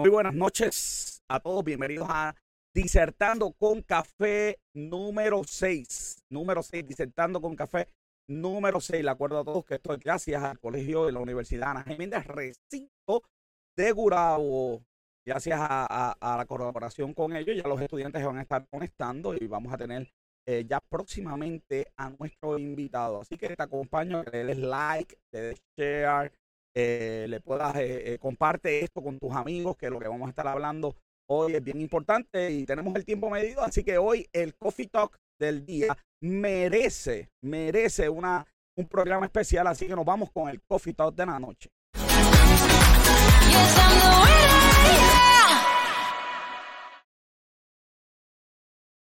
Muy buenas noches a todos. Bienvenidos a Disertando con Café número 6. Número 6, Disertando con Café número 6. Le acuerdo a todos que esto es gracias al Colegio de la Universidad Ana Jiménez Recinto de Gurabo. Gracias a, la colaboración con ellos, ya los estudiantes van a estar conectando y vamos a tener eh, ya próximamente a nuestro invitado. Así que te acompaño, que le des like, le des share, eh, le puedas, eh, comparte esto con tus amigos, que lo que vamos a estar hablando hoy es bien importante y tenemos el tiempo medido. Así que hoy el Coffee Talk del día merece, merece una, un programa especial. Así que nos vamos con el Coffee Talk de la noche.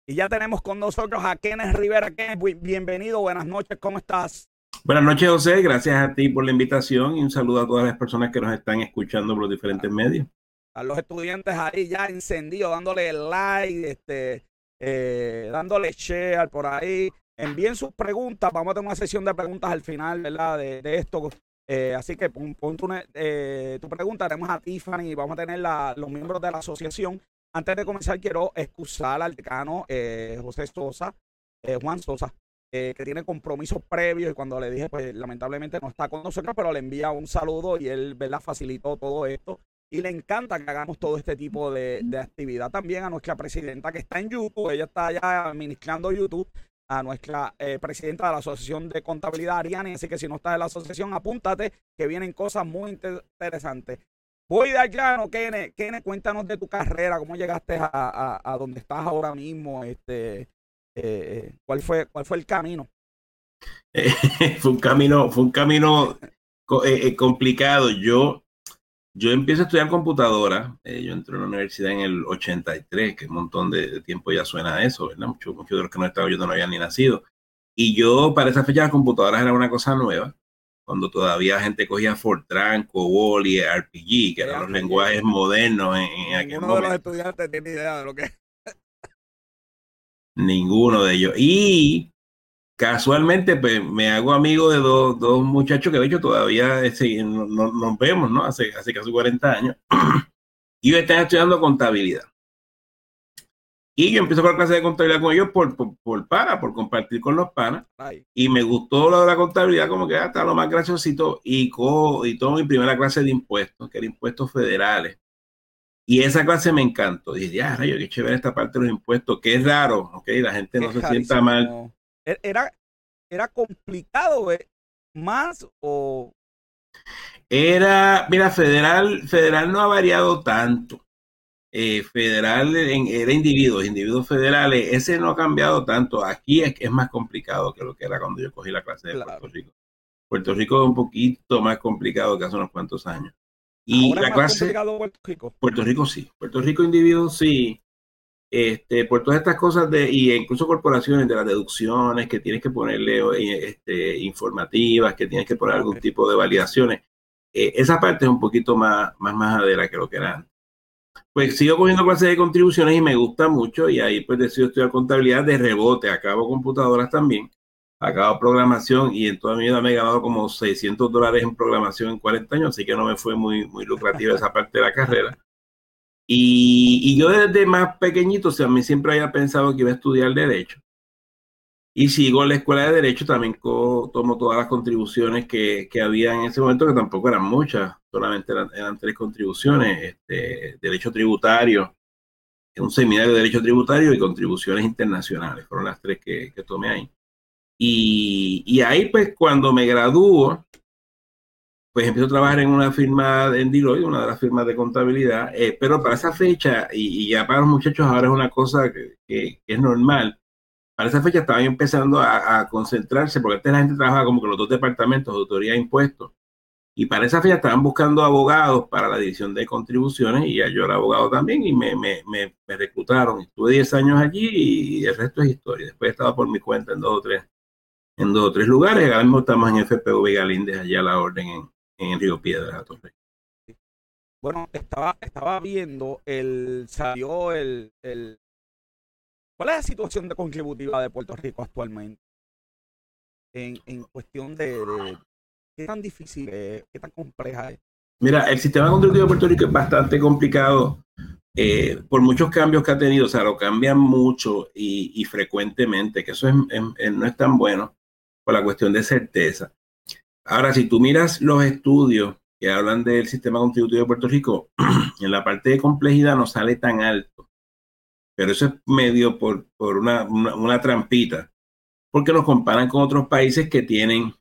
Y ya tenemos con nosotros a Kenneth Rivera. Kenneth, bienvenido, buenas noches, ¿cómo estás? Buenas noches, José. Gracias a ti por la invitación y un saludo a todas las personas que nos están escuchando por los diferentes medios. A los estudiantes ahí ya encendidos, dándole like, este, eh, dándole share por ahí. Envíen sus preguntas. Vamos a tener una sesión de preguntas al final, ¿verdad? De, esto. Eh, así que pon, tu, eh, tu, pregunta. Tenemos a Tiffany y vamos a tener los miembros de la asociación. Antes de comenzar, quiero excusar al decano José Sosa, Juan Sosa, que tiene compromisos previos y cuando le dije, pues lamentablemente no está con nosotros, pero le envía un saludo y él, ¿verdad? Facilitó todo esto y le encanta que hagamos todo este tipo de, actividad. También a nuestra presidenta que está en YouTube, ella está ya administrando YouTube, a nuestra eh, presidenta de la Asociación de Contabilidad, Ariane. Así que si no estás en la asociación, apúntate, que vienen cosas muy interesantes. Voy de allá, ¿no, Kene? Kene, cuéntanos de tu carrera, cómo llegaste a, a, donde estás ahora mismo, este, eh, eh, ¿cuál, fue, ¿cuál fue el camino? fue un camino, fue un camino complicado. Yo yo empiezo a estudiar computadora, eh, yo entré a la universidad en el 83, que un montón de, tiempo ya suena a eso, ¿verdad? Muchos, muchos de los que no estaban yo no habían ni nacido. Y yo, para esa fecha, las computadoras era una cosa nueva, cuando todavía gente cogía Fortran, COBOL y RPG, que eran los lenguajes modernos en, aquel momento. Ninguno de los estudiantes tiene idea de lo que Ninguno de ellos. Y casualmente pues, me hago amigo de dos, dos muchachos que de hecho todavía no, nos vemos, ¿no? Hace, hace casi 40 años. y ellos están estudiando contabilidad. Y yo empiezo con clase de contabilidad con ellos por, por, para, por compartir con los panas. Y me gustó lo de la contabilidad, como que hasta lo más graciosito. Y, co, y tomo mi primera clase de impuestos, que era impuestos federales. Y esa clase me encantó. Dije, ya, rayo, qué chévere esta parte de los impuestos, que es raro, ¿ok? La gente no se sienta mal e-, era, era complicado eh, más o era, mira, federal, federal no ha variado tanto. Eh, federal era individuos, individuos federales, ese no ha cambiado tanto. Aquí es, es más complicado que lo que era cuando yo cogí la clase de Puerto Rico. Puerto Rico es un poquito más complicado que hace unos cuantos años. Y la clase. Puerto Rico? Puerto Rico sí. Puerto Rico individuos sí este, por todas estas cosas de, y incluso corporaciones de las deducciones que tienes que ponerle este, informativas, que tienes que poner algún tipo de validaciones. Eh, esa parte es un poquito más, más majadera que lo que era antes. Pues sigo cogiendo clases de contribuciones y me gusta mucho y ahí pues decido estudiar contabilidad de rebote. Acabo computadoras también, acabo programación y en toda mi vida me he ganado como 600 dólares en programación en 40 años, así que no me fue muy, muy lucrativa esa parte de la carrera. Y, yo desde más pequeñito, o sea, a mí siempre había pensado que iba a estudiar Derecho. Y sigo en la escuela de Derecho, también tomo todas las contribuciones que, que, había en ese momento, que tampoco eran muchas, solamente eran, tres contribuciones, este, Derecho Tributario, un seminario de Derecho Tributario y contribuciones internacionales, fueron las tres que, que tomé ahí. Y, y, ahí, pues, cuando me gradúo, pues empiezo a trabajar en una firma en Deloitte, una de las firmas de contabilidad, eh, pero para esa fecha, y, ya para los muchachos ahora es una cosa que, es normal, para esa fecha estaban empezando a, concentrarse, porque antes la gente trabajaba como que los dos departamentos, de autoridad e impuestos, y para esa fecha estaban buscando abogados para la división de contribuciones, y ya yo era abogado también, y me, me, me, reclutaron. Estuve 10 años allí y el resto es historia. Después estaba por mi cuenta en dos o tres, en dos o tres lugares, ahora mismo estamos en FPV Galíndez, allá a la orden en, en Río Piedra, Bueno, estaba, estaba viendo, el, salió el, el, ¿Cuál es la situación de contributiva de Puerto Rico actualmente? En, en cuestión de, qué tan difícil es, qué tan compleja es. Mira, el sistema contributivo de Puerto Rico es bastante complicado eh, por muchos cambios que ha tenido, o sea, lo cambian mucho y, frecuentemente, que eso no es tan bueno por la cuestión de certeza. Ahora, si tú miras los estudios que hablan del sistema contributivo de Puerto Rico, en la parte de complejidad no sale tan alto, pero eso es medio por, por una, una, trampita, porque nos comparan con otros países que tienen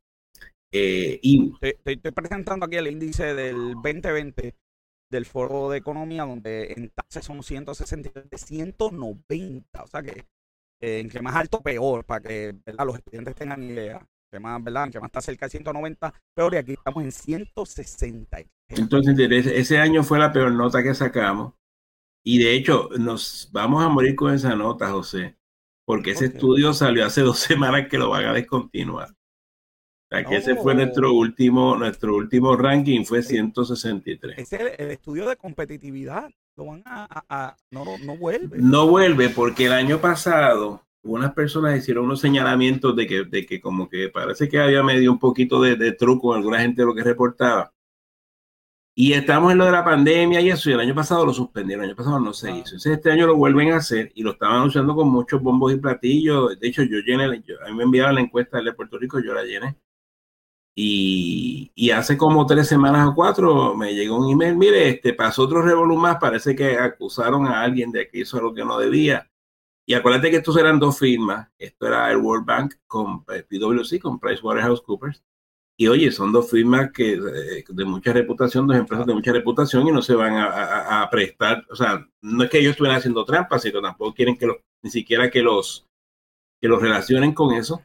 eh, estoy presentando aquí el índice del 2020 del Foro de Economía, donde en tasas son 160, 190. O sea que eh, en que más alto, peor, para que los estudiantes tengan idea. Que más, ¿verdad? que más está cerca de 190, peor, y aquí estamos en 160. Entonces, ese año fue la peor nota que sacamos. Y de hecho, nos vamos a morir con esa nota, José, porque ese estudio salió hace dos semanas que lo van a descontinuar que ese fue nuestro último, nuestro último ranking, fue 163. Ese el estudio de competitividad. Lo van a, no, no vuelve. No vuelve porque el año pasado unas personas hicieron unos señalamientos de que, de que como que parece que había medio un poquito de, truco en alguna gente de lo que reportaba. Y estamos en lo de la pandemia y eso, y el año pasado lo suspendieron, el año pasado no se hizo. Entonces este año lo vuelven a hacer y lo estaban anunciando con muchos bombos y platillos. De hecho, yo llené, a mí me enviaron la encuesta de Puerto Rico, yo la llené. Y, hace como tres semanas o cuatro me llegó un email, mire, este pasó otro revolú más, parece que acusaron a alguien de que hizo lo que no debía. Y acuérdate que estos eran dos firmas, esto era el World Bank con eh, PwC, con PricewaterhouseCoopers. Y oye, son dos firmas que eh, de mucha reputación, dos empresas de mucha reputación y no se van a, prestar, o sea, no es que ellos estuvieran haciendo trampas, sino tampoco quieren que los, ni siquiera que los, que los relacionen con eso.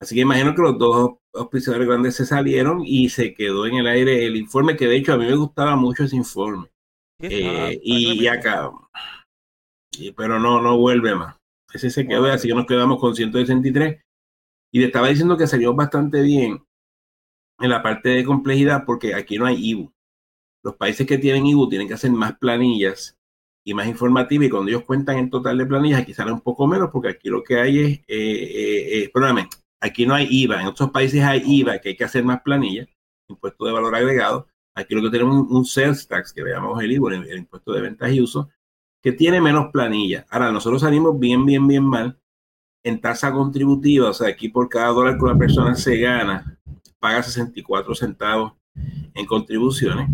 Así que imagino que los dos auspiciadores grandes se salieron y se quedó en el aire el informe, que de hecho a mí me gustaba mucho ese informe. Eh, y, acá, pero no, no vuelve más. Ese se quedó, así que nos quedamos con 163. Y le estaba diciendo que salió bastante bien en la parte de complejidad porque aquí no hay IBU. Los países que tienen IBU tienen que hacer más planillas y más informativas y cuando ellos cuentan el total de planillas aquí sale un poco menos porque aquí lo que hay es, eh, eh, perdóname, Aquí no hay IVA, en otros países hay IVA, que hay que hacer más planillas, impuesto de valor agregado. Aquí lo que tenemos un, un sales tax, que le llamamos el IVA, el, impuesto de ventas y uso, que tiene menos planilla. Ahora, nosotros salimos bien, bien, bien mal en tasa contributiva, o sea, aquí por cada dólar que una persona se gana, paga 64 centavos en contribuciones,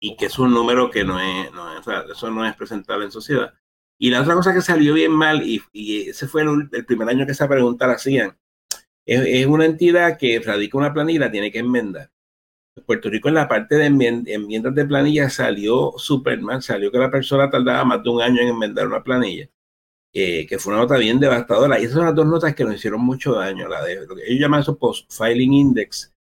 y que es un número que no es, no o sea, eso no es presentable en sociedad. Y la otra cosa que salió bien mal, y, ese fue el, primer año que esa pregunta la hacían, es, una entidad que radica una planilla tiene que enmendar. Puerto Rico en la parte de enmiendas de planilla salió súper mal, salió que la persona tardaba más de un año en enmendar una planilla, eh, que fue una nota bien devastadora. Y esas son las dos notas que nos hicieron mucho daño. La de, ellos llaman eso post-filing index,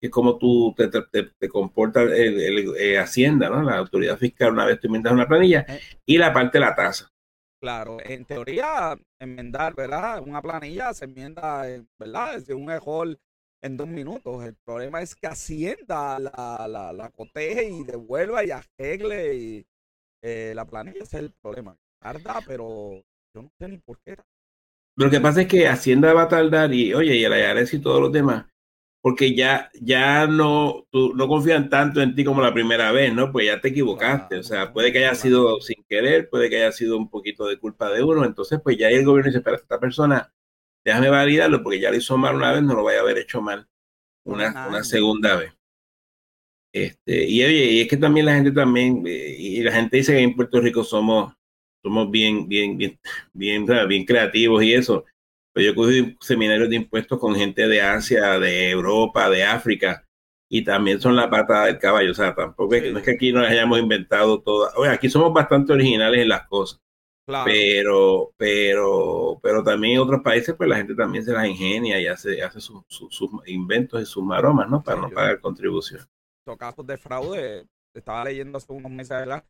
que es como tú te, te, comportas el, eh, Hacienda, ¿no? la autoridad fiscal una vez tú enmiendas una planilla, eh. y la parte de la tasa. Claro, en teoría, enmendar, ¿verdad? Una planilla se enmienda, ¿verdad? Es un error en dos minutos. El problema es que Hacienda la, la, la coteje y devuelva y arregle y, eh, la planilla. Ese es el problema. Tarda, pero yo no sé ni por qué. Lo que pasa es que Hacienda va a tardar y, oye, y el IRS y todos los demás porque ya, ya no, tú, no confían tanto en ti como la primera vez, ¿no? Pues ya te equivocaste, o sea, puede que haya sido sin querer, puede que haya sido un poquito de culpa de uno, entonces pues ya el gobierno dice, espera, esta persona, déjame validarlo, porque ya lo hizo mal una vez, no lo vaya a haber hecho mal una, una segunda vez. Este, y oye, y es que también la gente también, eh, y la gente dice que en Puerto Rico somos, somos bien, bien, bien, bien, bien creativos y eso. Pues yo cogí seminarios de impuestos con gente de Asia, de Europa, de África, y también son la pata del caballo. O sea, tampoco es, no es que aquí nos hayamos inventado todas. Oye, aquí somos bastante originales en las cosas. Pero, pero, pero también en otros países, pues la gente también se las ingenia y hace, hace sus, inventos y sus maromas, ¿no? Para no pagar contribución. Los casos de fraude, estaba leyendo hace unos meses, ¿verdad?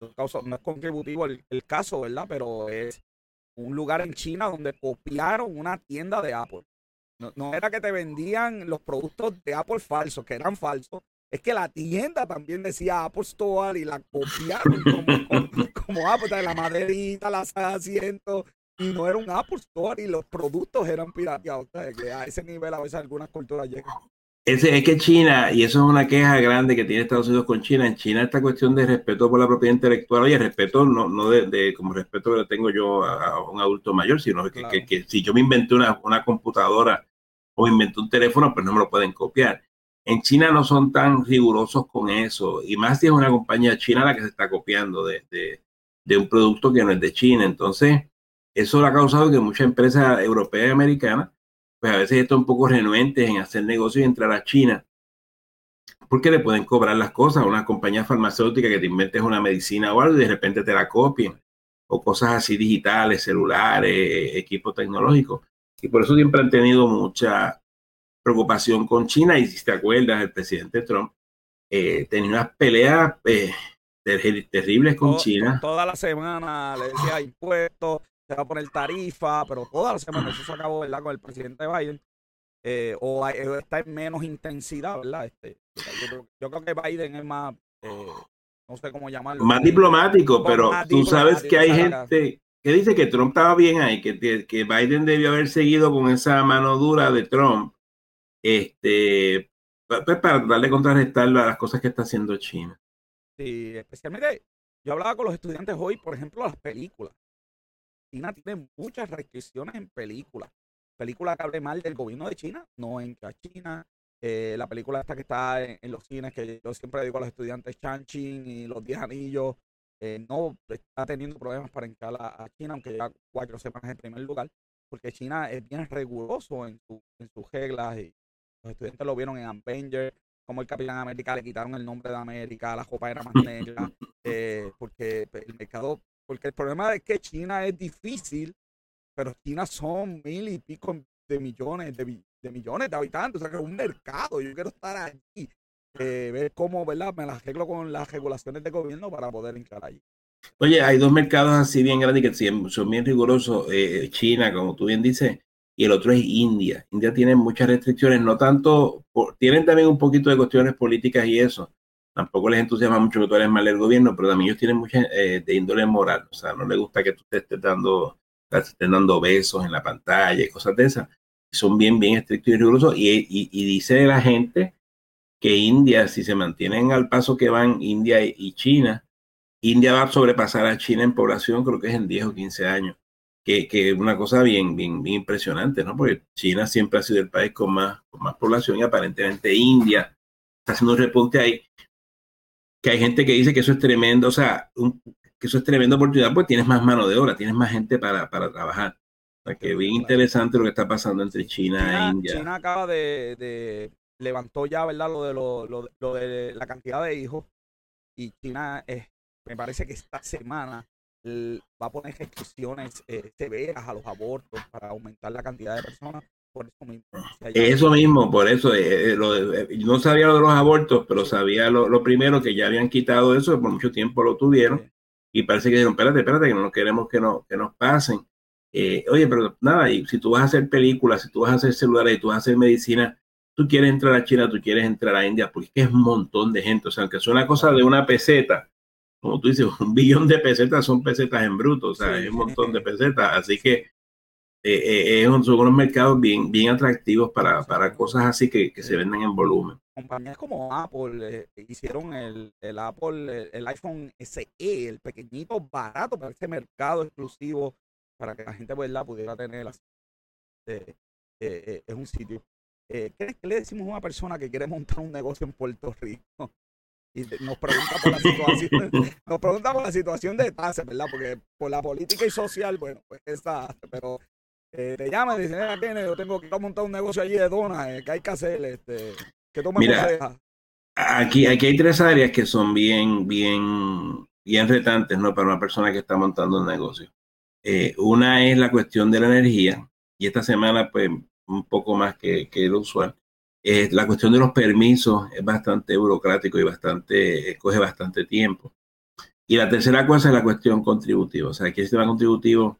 No es contributivo el caso, ¿verdad? Pero es un lugar en China donde copiaron una tienda de Apple. No, era que te vendían los productos de Apple falsos, que eran falsos. Es que la tienda también decía Apple Store y la copiaron como, Apple, la maderita, las asientos, y no era un Apple Store y los productos eran pirateados. que a ese nivel a veces algunas culturas llegan. Es, es que China, y eso es una queja grande que tiene Estados Unidos con China, en China esta cuestión de respeto por la propiedad intelectual, oye, respeto no, no de, como respeto que tengo yo a, un adulto mayor, sino que, que, si yo me inventé una, una computadora o inventé un teléfono, pues no me lo pueden copiar. En China no son tan rigurosos con eso, y más si es una compañía china la que se está copiando de, de, de un producto que no es de China. Entonces, eso ha causado que muchas empresas europeas y americanas pues a veces están un poco renuentes en hacer negocios y entrar a China, porque le pueden cobrar las cosas a una compañía farmacéutica que te inventes una medicina o algo y de repente te la copien, o cosas así digitales, celulares, equipos tecnológicos. Y por eso siempre han tenido mucha preocupación con China. Y si te acuerdas, el presidente Trump eh, tenía unas peleas eh, terribles con China. Toda la semana le decía impuestos, se va a poner tarifa, pero toda la semana eso se acabó, ¿verdad? Con el presidente Biden. Eh, o está en menos intensidad, ¿verdad? Este, yo, creo, que Biden es más, eh, no sé cómo llamarlo. Más diplomático, pero tú sabes que hay gente que dice que Trump estaba bien ahí, que, que Biden debió haber seguido con esa mano dura de Trump, este, pues, para darle contrarrestar las cosas que está haciendo China. Sí, especialmente, yo hablaba con los estudiantes hoy, por ejemplo, las películas. China tiene muchas restricciones en películas. Película que hable mal del gobierno de China, no entra a China. Eh, la película esta que está en, los cines, que yo siempre digo a los estudiantes, Chang-Chi y Los Diez Anillos, eh, no está teniendo problemas para entrar a, China, aunque ya cuatro semanas en primer lugar, porque China es bien riguroso en, su, en sus reglas y los estudiantes lo vieron en Avenger, como el Capitán América le quitaron el nombre de América, la copa era más negra, eh, porque el mercado porque el problema es que China es difícil, pero China son mil y pico de millones de, millones de habitantes, o sea que es un mercado. Yo quiero estar allí, eh, ver cómo, ¿verdad? Me las arreglo con las regulaciones de gobierno para poder entrar allí. Oye, hay dos mercados así bien grandes que son bien rigurosos. Eh, China, como tú bien dices, y el otro es India. India tiene muchas restricciones, no tanto, tienen también un poquito de cuestiones políticas y eso, tampoco les entusiasma mucho que tú eres mal el gobierno, pero también ellos tienen mucha eh, de índole moral, o sea, no les gusta que tú te estés dando, te estén dando besos en la pantalla y cosas de esas. Son bien, bien estrictos y rigurosos y, y, dice la gente que India, si se mantienen al paso que van India y China, India va a sobrepasar a China en población, creo que es en 10 o 15 años, que es una cosa bien, bien, bien impresionante, ¿no? Porque China siempre ha sido el país con más, con más población y aparentemente India está haciendo un repunte ahí que hay gente que dice que eso es tremendo, o sea, que eso es tremenda oportunidad, pues tienes más mano de obra, tienes más gente para, para trabajar. O sea, que bien interesante lo que está pasando entre China, e India. China acaba de, de, levantó ya, ¿verdad? Lo de, lo, lo, de la cantidad de hijos. Y China, eh, me parece que esta semana va a poner restricciones eh, severas a los abortos para aumentar la cantidad de personas por eso mismo. eso mismo, por eso, eh, eh, eh, no sabía lo de los abortos, pero sabía lo, primero que ya habían quitado eso, por mucho tiempo lo tuvieron, y parece que dijeron, espérate, espérate, que no queremos que, no, que nos pasen. oye, pero nada, y si tú vas a hacer películas, si tú vas a hacer celulares, y tú vas a hacer medicina, tú quieres entrar a China, tú quieres entrar a India, porque es un montón de gente, o sea, aunque es una cosa de una peseta, como tú dices, un billón de pesetas son pesetas en bruto, o sea, es un montón de pesetas, así que eh, eh, son unos mercados bien, bien atractivos para, para cosas así que, que se venden en volumen. Compañías como Apple eh, hicieron el, el Apple, el, iPhone SE, el pequeñito, barato para ese mercado exclusivo, para que la gente ¿verdad? pudiera tener así. es un sitio. ¿qué, ¿Qué le decimos a una persona que quiere montar un negocio en Puerto Rico? y nos pregunta por la situación, nos pregunta por la situación de tasa, ¿verdad? Porque por la política y social, bueno, pues está, pero eh, te llama y dice, yo tengo que montar un negocio allí de donas, eh, que hay que hacer, este, que Mira, aquí, aquí hay tres áreas que son bien, bien, bien retantes, ¿no? Para una persona que está montando un negocio. Eh, una es la cuestión de la energía, y esta semana, pues, un poco más que, que lo usual. la cuestión de los permisos es bastante burocrático y bastante, coge bastante tiempo. Y la tercera cosa es la cuestión contributiva. O sea, aquí el sistema contributivo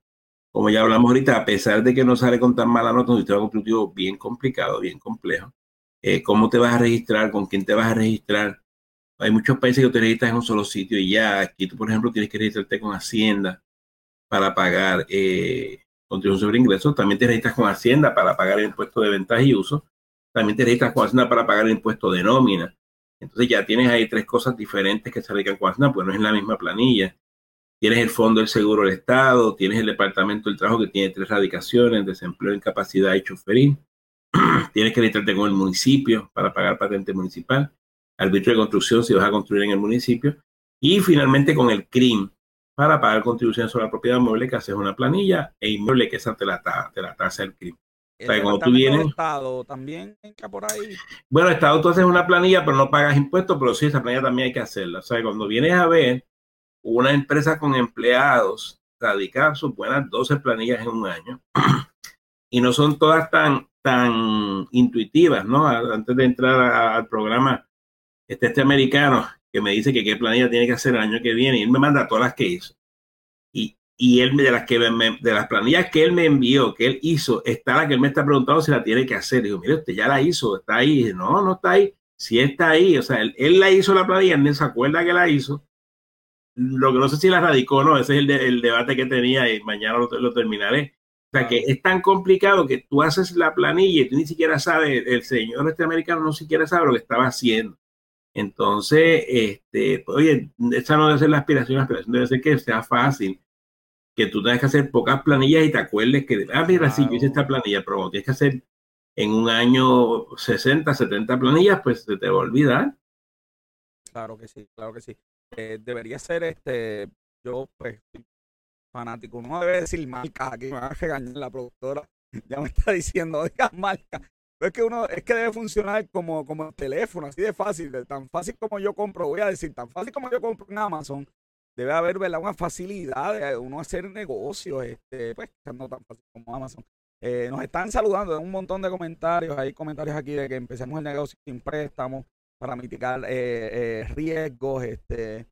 como ya hablamos ahorita, a pesar de que no sale con tan mala nota, un sistema contributivo bien complicado, bien complejo. Eh, ¿Cómo te vas a registrar? ¿Con quién te vas a registrar? Hay muchos países que te registras en un solo sitio y ya. Aquí tú, por ejemplo, tienes que registrarte con Hacienda para pagar eh, contribución sobre ingresos. También te registras con Hacienda para pagar el impuesto de ventaja y uso. también te registras con Hacienda para pagar el impuesto de nómina. Entonces ya tienes ahí tres cosas diferentes que se radican con Hacienda, pues no es la misma planilla. Tienes el Fondo del Seguro del Estado, tienes el Departamento del Trabajo que tiene tres radicaciones, desempleo, incapacidad y choferín. tienes que registrarte con el municipio para pagar patente municipal, arbitrio de construcción si vas a construir en el municipio, y finalmente con el CRIM para pagar contribuciones sobre la propiedad mueble que haces una planilla e inmueble que esa te la, te la tasa el CRIM. O sea, cuando tú vienes, Estado también por ahí. Bueno, Estado tú haces una planilla, pero no pagas impuestos, pero sí, esa planilla también hay que hacerla. O sea, cuando vienes a ver, una empresa con empleados radicar sus buenas 12 planillas en un año y no son todas tan, tan intuitivas, ¿no? Antes de entrar al programa, este, este americano que me dice que qué planilla tiene que hacer el año que viene y me manda todas las que hizo. Y, y él de las, que de las planillas que él me envió, que él hizo, está la que él me está preguntando si la tiene que hacer. Digo, mire, usted ya la hizo, está ahí. no, no está ahí. Si está ahí, o sea, él, él la hizo la planilla, él no se acuerda que la hizo lo que no sé si la radicó o no, ese es el, debate que tenía y mañana lo, terminaré. O sea, que es tan complicado que tú haces la planilla y tú ni siquiera sabes, el señor este americano no siquiera sabe lo que estaba haciendo. Entonces, este, oye, esa no debe ser la aspiración, la aspiración debe ser que sea fácil, que tú tengas que hacer pocas planillas y te acuerdes que, ah, mira, sí, yo hice esta planilla, pero tienes que hacer en un año 60, 70 planillas, pues se te va a olvidar. Claro que sí, claro que sí. Eh, debería ser este, yo pues fanático, no debe decir marca, aquí me va a regañar la productora, ya me está diciendo, oiga, marca. Es que uno, es que debe funcionar como, como el teléfono, así de fácil, tan fácil como yo compro, voy a decir, tan fácil como yo compro en Amazon, debe haber ¿verdad? una facilidad de uno hacer negocios, este, pues no tan fácil como Amazon. Eh, nos están saludando, un montón de comentarios, hay comentarios aquí de que empecemos el negocio sin préstamos, para mitigar eh, eh, riesgos. Este,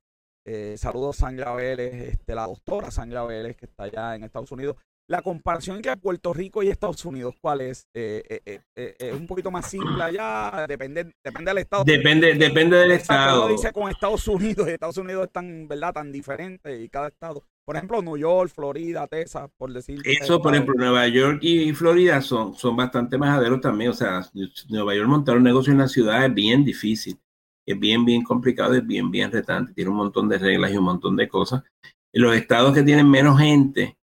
eh, saludos Sandra Vélez, este, la doctora Sandra Vélez, que está allá en Estados Unidos. La comparación entre Puerto Rico y Estados Unidos, ¿cuál es? ¿Es un poquito más simple allá? Depende, depende del estado. Depende, depende del estado. dice con Estados Unidos, Estados Unidos es tan, ¿verdad? tan diferente y cada estado. Por ejemplo, New York, Florida, Texas, por decir. Eso, por ejemplo, Nueva York y Florida son, son bastante majaderos también. O sea, Nueva York montar un negocio en la ciudad es bien difícil. Es bien, bien complicado, es bien, bien retante. Tiene un montón de reglas y un montón de cosas. En los estados que tienen menos gente,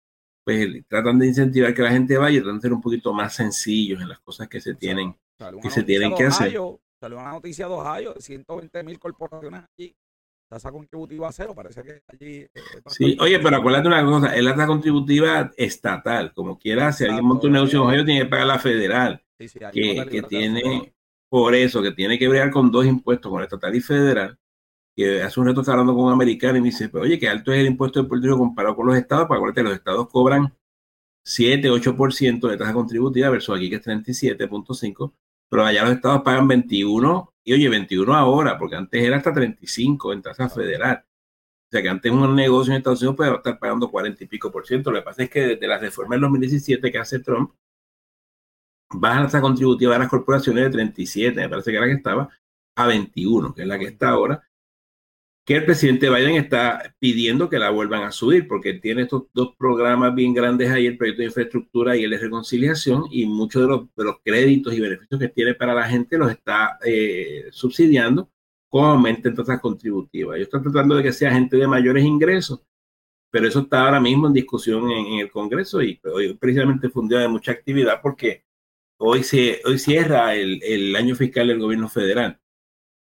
pues tratan de incentivar que la gente vaya y tratan de ser un poquito más sencillos en las cosas que se tienen, que, se tienen que hacer. Salió una noticia de Ohio de 120 mil corporaciones allí tasa contributiva cero, parece que allí... Eh, sí, oye, pero acuérdate una cosa, es la tasa contributiva estatal, como quiera, si alguien monta un negocio en tiene que pagar la federal, que, que tiene, por eso, que tiene que bregar con dos impuestos, con estatal y federal, que hace un reto está hablando con un americano y me dice, pero oye, qué alto es el impuesto de Puerto Rico comparado con los estados, para acuérdate, los estados cobran 7, 8% de tasa contributiva versus aquí que es 37.5, pero allá los estados pagan 21 y oye, 21 ahora, porque antes era hasta 35 en tasa federal. O sea que antes un negocio en Estados Unidos puede estar pagando 40 y pico por ciento. Lo que pasa es que desde la reforma del 2017 que hace Trump, baja la tasa contributiva de las corporaciones de 37, me parece que era la que estaba, a 21, que es la que está ahora que el presidente Biden está pidiendo que la vuelvan a subir, porque tiene estos dos programas bien grandes ahí, el proyecto de infraestructura y el de reconciliación, y muchos de los, créditos y beneficios que tiene para la gente los está eh, subsidiando con aumento en tasas contributivas. Ellos están tratando de que sea gente de mayores ingresos, pero eso está ahora mismo en discusión en, el Congreso y hoy precisamente fue un día de mucha actividad porque hoy, se, hoy cierra el año fiscal del gobierno federal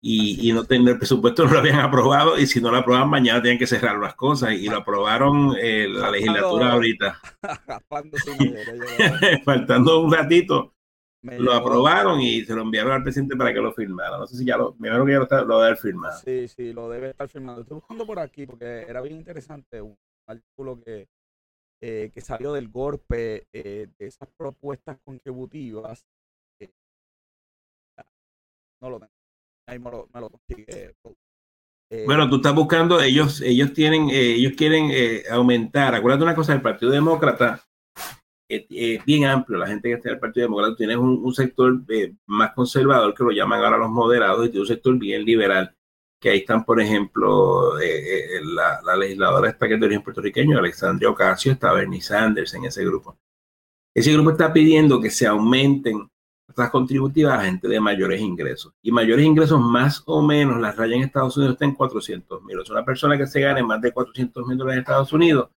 y, no tener el presupuesto no lo habían aprobado y si no lo aprobaban mañana tienen que cerrar las cosas y lo aprobaron eh, la legislatura ahorita. Faltando un ratito. lo aprobaron y se lo enviaron al presidente para que lo firmara. No sé si ya lo, me que ya lo, lo debe haber firmado. Sí, sí, lo debe estar firmado. Estoy buscando por aquí porque era bien interesante un artículo que, eh, que salió del golpe eh, de esas propuestas contributivas. no lo tengo eh, bueno, tú estás buscando, ellos, ellos tienen, eh, ellos quieren eh, aumentar. Acuérdate una cosa, el Partido Demócrata es bien amplio. La gente que está en el Partido Demócrata tiene un, sector más conservador que lo llaman ahora los moderados y tiene un sector bien liberal. Que ahí están, por ejemplo, la, legisladora esta que es de origen puertorriqueño, Alexandria Ocasio, está Bernie Sanders en ese grupo. Ese grupo está pidiendo que se aumenten tasas contributivas a gente de mayores ingresos. Y mayores ingresos más o menos, la raya en Estados Unidos está en 400 mil. O sea, una persona que se gane más de 400 mil dólares en Estados Unidos,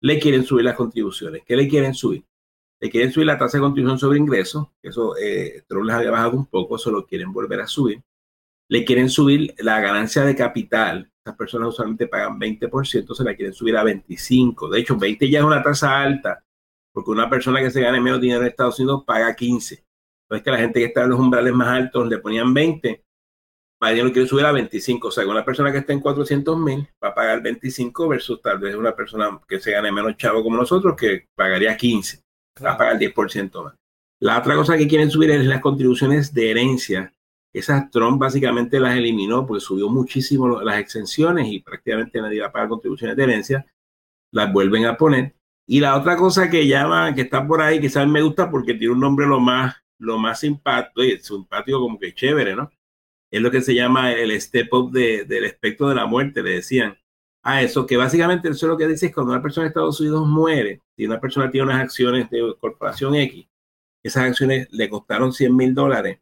le quieren subir las contribuciones. ¿Qué le quieren subir? Le quieren subir la tasa de contribución sobre ingresos, eso eh, Trump les había bajado un poco, eso lo quieren volver a subir. Le quieren subir la ganancia de capital. Esas personas usualmente pagan 20%, se la quieren subir a 25%. De hecho, 20 ya es una tasa alta, porque una persona que se gane menos dinero en Estados Unidos paga 15%. Entonces, que la gente que está en los umbrales más altos le ponían 20, Biden lo quiere subir a 25. O sea, una persona que está en 400 mil va a pagar 25 versus tal vez una persona que se gane menos chavo como nosotros que pagaría 15. Va a pagar 10% más. La otra cosa que quieren subir es las contribuciones de herencia. Esas Trump básicamente las eliminó porque subió muchísimo las exenciones y prácticamente nadie va a pagar contribuciones de herencia. Las vuelven a poner. Y la otra cosa que llama, que está por ahí, saben me gusta porque tiene un nombre lo más lo más simpático, y simpático como que chévere, ¿no? Es lo que se llama el step up del espectro de la muerte, le decían. A eso, que básicamente eso lo que dice es cuando una persona de Estados Unidos muere, si una persona tiene unas acciones de corporación X, esas acciones le costaron 100 mil dólares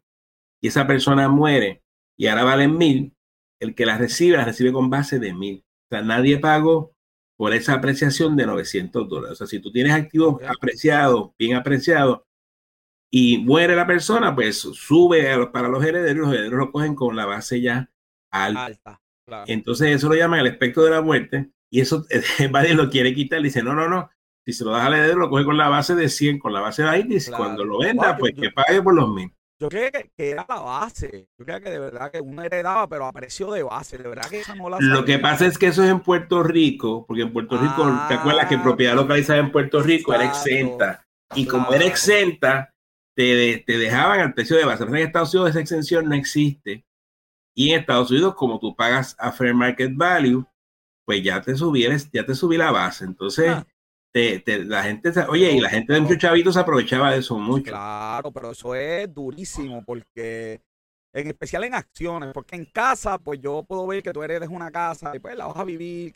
y esa persona muere y ahora valen mil, el que las recibe, las recibe con base de mil. O sea, nadie pagó por esa apreciación de 900 dólares. O sea, si tú tienes activos apreciados, bien apreciados, y muere la persona, pues sube para los herederos, los herederos lo cogen con la base ya alta. Entonces eso lo llaman el espectro de la muerte y eso nadie lo quiere quitar, dice, no, no, no, si se lo das al heredero lo coge con la base de 100, con la base de 20 y cuando lo venda, pues que pague por los mil. Yo creo que, era la base. Yo creo que de verdad que uno heredaba, pero a precio de base. De verdad que esa no la Lo que pasa es que eso es en Puerto Rico, porque en Puerto Rico, ¿te acuerdas que ah, propiedad localizada en Puerto Rico era exenta? Y como era exenta, te, dejaban al precio de base. En Estados Unidos esa exención no existe. Y en Estados Unidos, como tú pagas a fair market value, pues ya te subieres, ya te subí la base. Entonces, ah. te, la gente, oye, y la gente de muchos chavitos se aprovechaba de eso mucho. Claro, pero eso es durísimo porque, en especial en acciones, porque en casa, pues yo puedo ver que tú heredes una casa y pues la vas a vivir,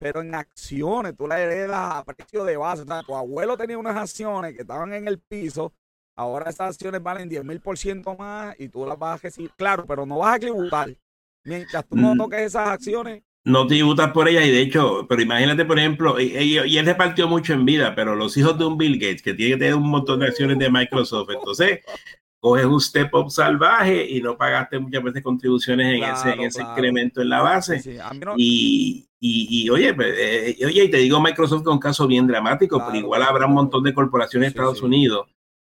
Pero en acciones, tú la heredas a precio de base. O sea, tu abuelo tenía unas acciones que estaban en el piso Ahora esas acciones valen 10 mil por ciento más y tú las vas a recibir. Claro, pero no vas a tributar. Mientras tú no mm. toques esas acciones. No tributas por ellas y de hecho, pero imagínate, por ejemplo, y, y, él repartió mucho en vida, pero los hijos de un Bill Gates que tiene que tener un montón de acciones de Microsoft, entonces coges un step up salvaje y no pagaste muchas veces contribuciones en ese, en ese incremento en la base. y, y, oye, pues, eh, oye, y te digo Microsoft es un caso bien dramático, pero igual habrá un montón de corporaciones en Estados Unidos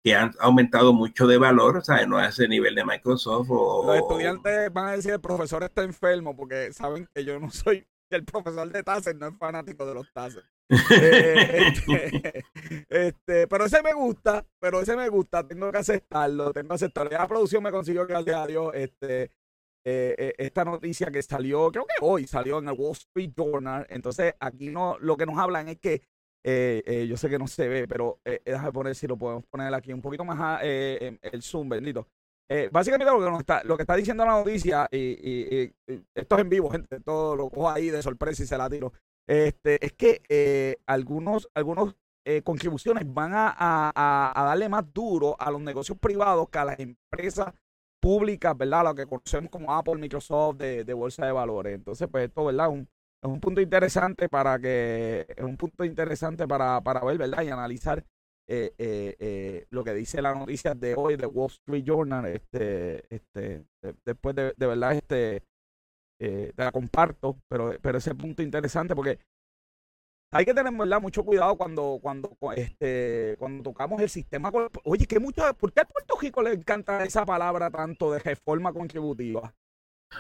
que han aumentado mucho de valor, o sea, no a ese nivel de Microsoft. O, Los estudiantes van a decir el profesor está enfermo porque saben que yo no soy, el profesor de Taser no es fanático de los Taser. Eh, este, este, pero ese me gusta, pero ese me gusta, tengo que aceptarlo, tengo que aceptarlo. Ya la producción me consiguió, gracias a Dios, este, eh, eh, esta noticia que salió, creo que hoy salió en el Wall Street Journal. Entonces, aquí no, lo que nos hablan es que eh, eh, yo sé que no se ve, pero eh, déjame poner si lo podemos poner aquí un poquito más eh, el zoom, bendito. básicamente lo que, está, lo que está diciendo la noticia, y, esto es en vivo, gente, todo lo cojo ahí de sorpresa y se la tiro, este, es que algunos, algunos contribuciones van a, darle más duro a los negocios privados que a las empresas públicas, ¿verdad? Lo que conocemos como Apple, Microsoft de, de bolsa de valores. Entonces, pues esto, ¿verdad? Un, es un punto interesante para que, es un punto interesante para, para ver, ¿verdad? Y analizar eh, eh, eh, lo que dice la noticia de hoy de Wall Street Journal, este, este, después de, de, verdad, este, te la comparto, pero, pero ese punto interesante porque hay que tener ¿verdad? mucho cuidado cuando, cuando, este, cuando tocamos el sistema. Oye, que mucho, ¿por qué a Puerto Rico le encanta esa palabra tanto de reforma contributiva?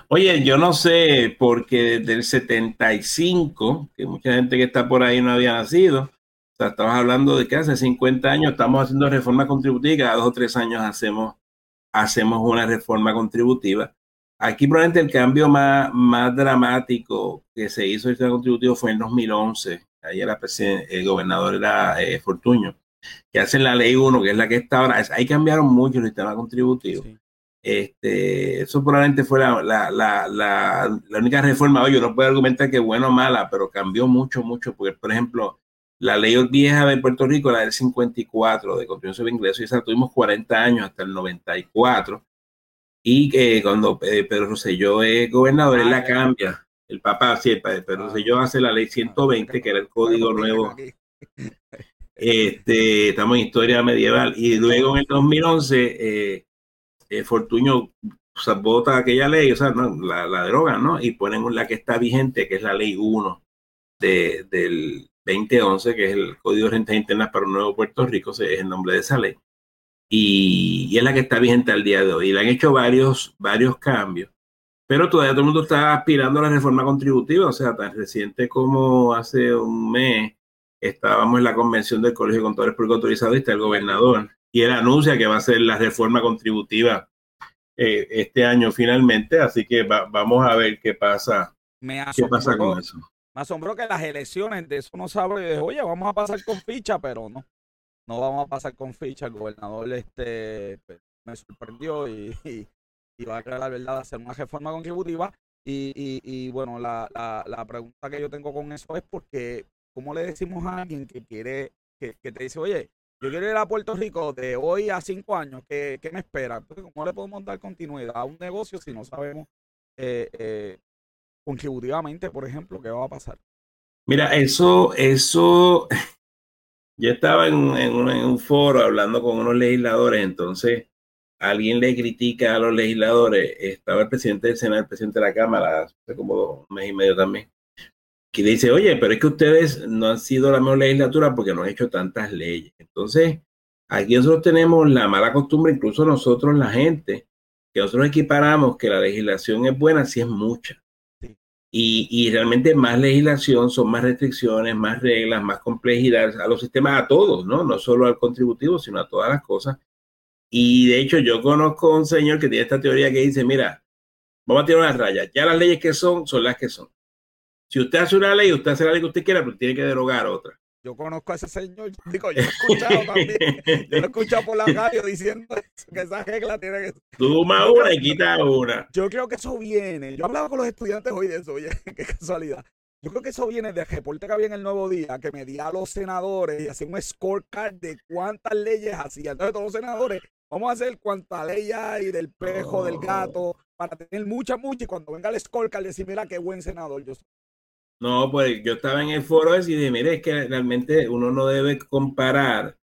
Oye, yo no sé, porque desde el 75, que mucha gente que está por ahí no había nacido, o sea, estamos hablando de que hace 50 años estamos haciendo reforma contributiva cada dos o tres años hacemos, hacemos una reforma contributiva. Aquí probablemente el cambio más, más dramático que se hizo el sistema contributivo fue en 2011. Ahí era el gobernador era eh, Fortuño, que hacen la ley 1, que es la que está ahora. Ahí cambiaron mucho el sistema contributivo. Este, eso probablemente fue la, la, la, única reforma. Oye, no puedo argumentar que buena o mala, pero cambió mucho, mucho. Porque, por ejemplo, la ley vieja de Puerto Rico, la del 54 de Constitución sobre Ingresos, y esa tuvimos 40 años hasta el 94. Y que cuando eh, Pedro Rosselló es gobernador, él la cambia. El papá, sí, Pedro Rosselló hace la ley 120, que era el código nuevo. Este, estamos en historia medieval. Y luego en el 2011, eh, eh, Fortuño vota aquella ley, o sea, la, la derogan, ¿no? Y ponen la que está vigente, que es la ley 1 de, del 2011, que es el Código de Rentas Internas para un Nuevo Puerto Rico, es el nombre de esa ley. Y, es la que está vigente al día de hoy. Y le han hecho varios, varios cambios, pero todavía todo el mundo está aspirando a la reforma contributiva, o sea, tan reciente como hace un mes estábamos en la convención del Colegio de Contadores Públicos Autorizados y está el gobernador, y él anuncia que va a ser la reforma contributiva eh, este año finalmente, así que vamos a ver qué pasa, qué pasa con eso. Me asombró que las elecciones de eso no sabe, oye, vamos a pasar con ficha, pero no, no vamos a pasar con ficha. El gobernador este pues, me sorprendió y, va a crear la verdad hacer una reforma contributiva. Y, y, bueno, la, la, pregunta que yo tengo con eso es porque, ¿cómo le decimos a alguien que quiere, que, te dice, oye, yo quiero ir a Puerto Rico de hoy a cinco años, ¿qué, me espera? ¿cómo le podemos dar continuidad a un negocio si no sabemos eh, eh, contributivamente, por ejemplo, ¿qué va a pasar? Mira, eso, eso, yo estaba en, un, foro hablando con unos legisladores, entonces alguien le critica a los legisladores, estaba el presidente del Senado, el presidente de la Cámara, hace como un mes y medio también, que dice, oye, pero es que ustedes no han sido la mejor legislatura porque no han hecho tantas leyes. Entonces, aquí nosotros tenemos la mala costumbre, incluso nosotros, la gente, que nosotros equiparamos que la legislación es buena si es mucha. Y, realmente más legislación, son más restricciones, más reglas, más complejidad a los sistemas, a todos, ¿no? No solo al contributivo, sino a todas las cosas. Y de hecho yo conozco a un señor que tiene esta teoría que dice, mira, vamos a tirar una raya, ya las leyes que son, son las que son. Si usted hace una ley, usted hace la ley que usted quiera, pero tiene que derogar otra. Yo conozco a ese señor, digo, yo lo he escuchado también. Yo lo he escuchado por la radio diciendo que esa regla tiene que. Suma una y quita una. Yo creo que eso viene. Yo hablaba con los estudiantes hoy de eso, oye, qué casualidad. Yo creo que eso viene del reporte que había en el Nuevo Día, que medía a los senadores y hacía un scorecard de cuántas leyes hacía. Entonces, todos los senadores, vamos a hacer cuántas leyes hay del pejo, del gato, para tener muchas, muchas. Y cuando venga el scorecard, decir, mira qué buen senador yo soy. No, pues yo estaba en el foro y dije, mire, es que realmente uno no debe comparar,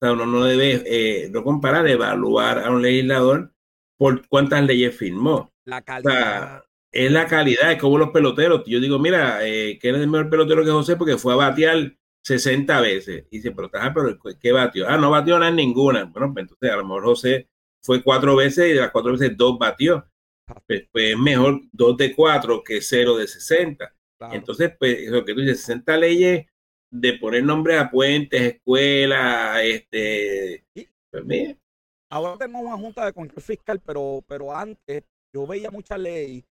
o sea, uno no debe, eh, no comparar, evaluar a un legislador por cuántas leyes firmó. La calidad. es la calidad, es como los peloteros. Yo digo, mira, eh, ¿quién es el mejor pelotero que José? Porque fue a batear 60 veces. Y dice, pero, pero ¿qué batió? Ah, no batió nada ninguna. Bueno, pues entonces a lo mejor José fue cuatro veces y de las cuatro veces dos batió. Pues, pues es mejor dos de cuatro que cero de 60. Entonces, pues, lo que tú dices, 60 leyes de poner nombre a puentes, escuelas, este. Pues mira. Ahora tenemos una junta de control fiscal, pero, pero antes yo veía mucha ley.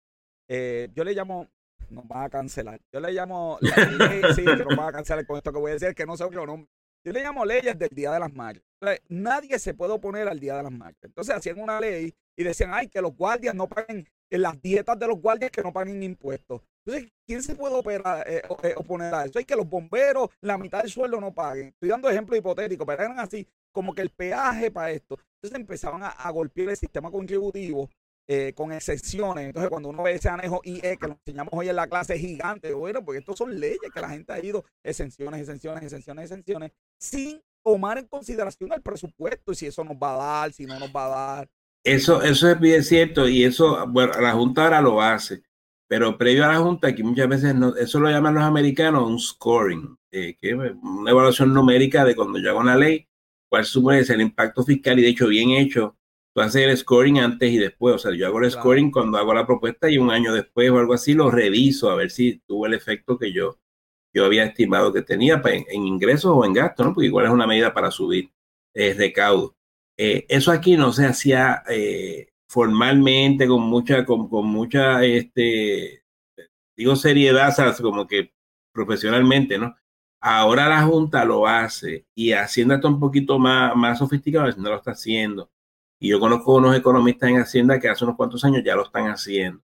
Eh, yo le llamo, nos van a cancelar. Yo le llamo la ley, sí, que nos van a cancelar con esto que voy a decir, que no sé qué nombre. Yo le llamo leyes del Día de las Madres. Nadie se puede oponer al Día de las Madres. Entonces hacían una ley y decían, ay, que los guardias no paguen, en las dietas de los guardias que no paguen impuestos. Entonces, ¿quién se puede operar, eh, eh, oponer a eso? Hay que los bomberos la mitad del sueldo no paguen. Estoy dando ejemplos hipotéticos, pero eran así, como que el peaje para esto. Entonces empezaban a, golpear el sistema contributivo eh, con excepciones. Entonces, cuando uno ve ese anejo IE que lo enseñamos hoy en la clase gigante, bueno, porque estos son leyes que la gente ha ido, exenciones, exenciones, exenciones, exenciones, sin tomar en consideración el presupuesto y si eso nos va a dar, si no nos va a dar. Eso, eso es bien cierto y eso, bueno, la Junta ahora lo hace. Pero previo a la Junta, que muchas veces no, eso lo llaman los americanos un scoring, eh, que es una evaluación numérica de cuando yo hago una ley, cuál supone ser el impacto fiscal y de hecho bien hecho, tú haces el scoring antes y después, o sea, yo hago el scoring cuando hago la propuesta y un año después o algo así lo reviso a ver si tuvo el efecto que yo, yo había estimado que tenía en, ingresos o en gastos, ¿no? Porque igual es una medida para subir el recaudo. Eh, eso aquí no se hacía eh, formalmente, con mucha, con, mucha, este, digo seriedad, como que profesionalmente, ¿no? Ahora la Junta lo hace y Hacienda está un poquito más, más sofisticado, no lo está haciendo. Y yo conozco unos economistas en Hacienda que hace unos cuantos años ya lo están haciendo.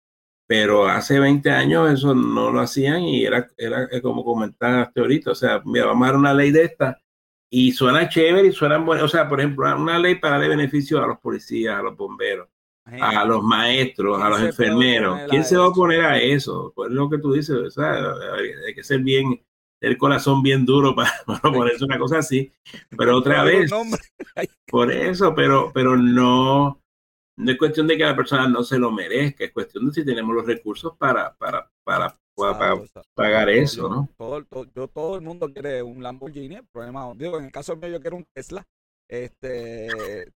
pero hace 20 años eso no lo hacían y era, era como comentaste ahorita, o sea, mira, vamos a dar una ley de esta y suena chévere y suena bueno, o sea, por ejemplo, una ley para darle beneficio a los policías, a los bomberos, a los maestros, a los enfermeros. ¿Quién se va a oponer a eso? Pues lo que tú dices, sea, hay que ser bien, el corazón bien duro para, para ponerse una cosa así. Pero otra vez, por eso, pero, pero no, no es cuestión de que la persona no se lo merezca, es cuestión de si tenemos los recursos para, para, para, pagar eso, ¿no? Todo, yo, todo el mundo quiere un Lamborghini, el problema, digo, en el caso mío yo quiero un Tesla, este,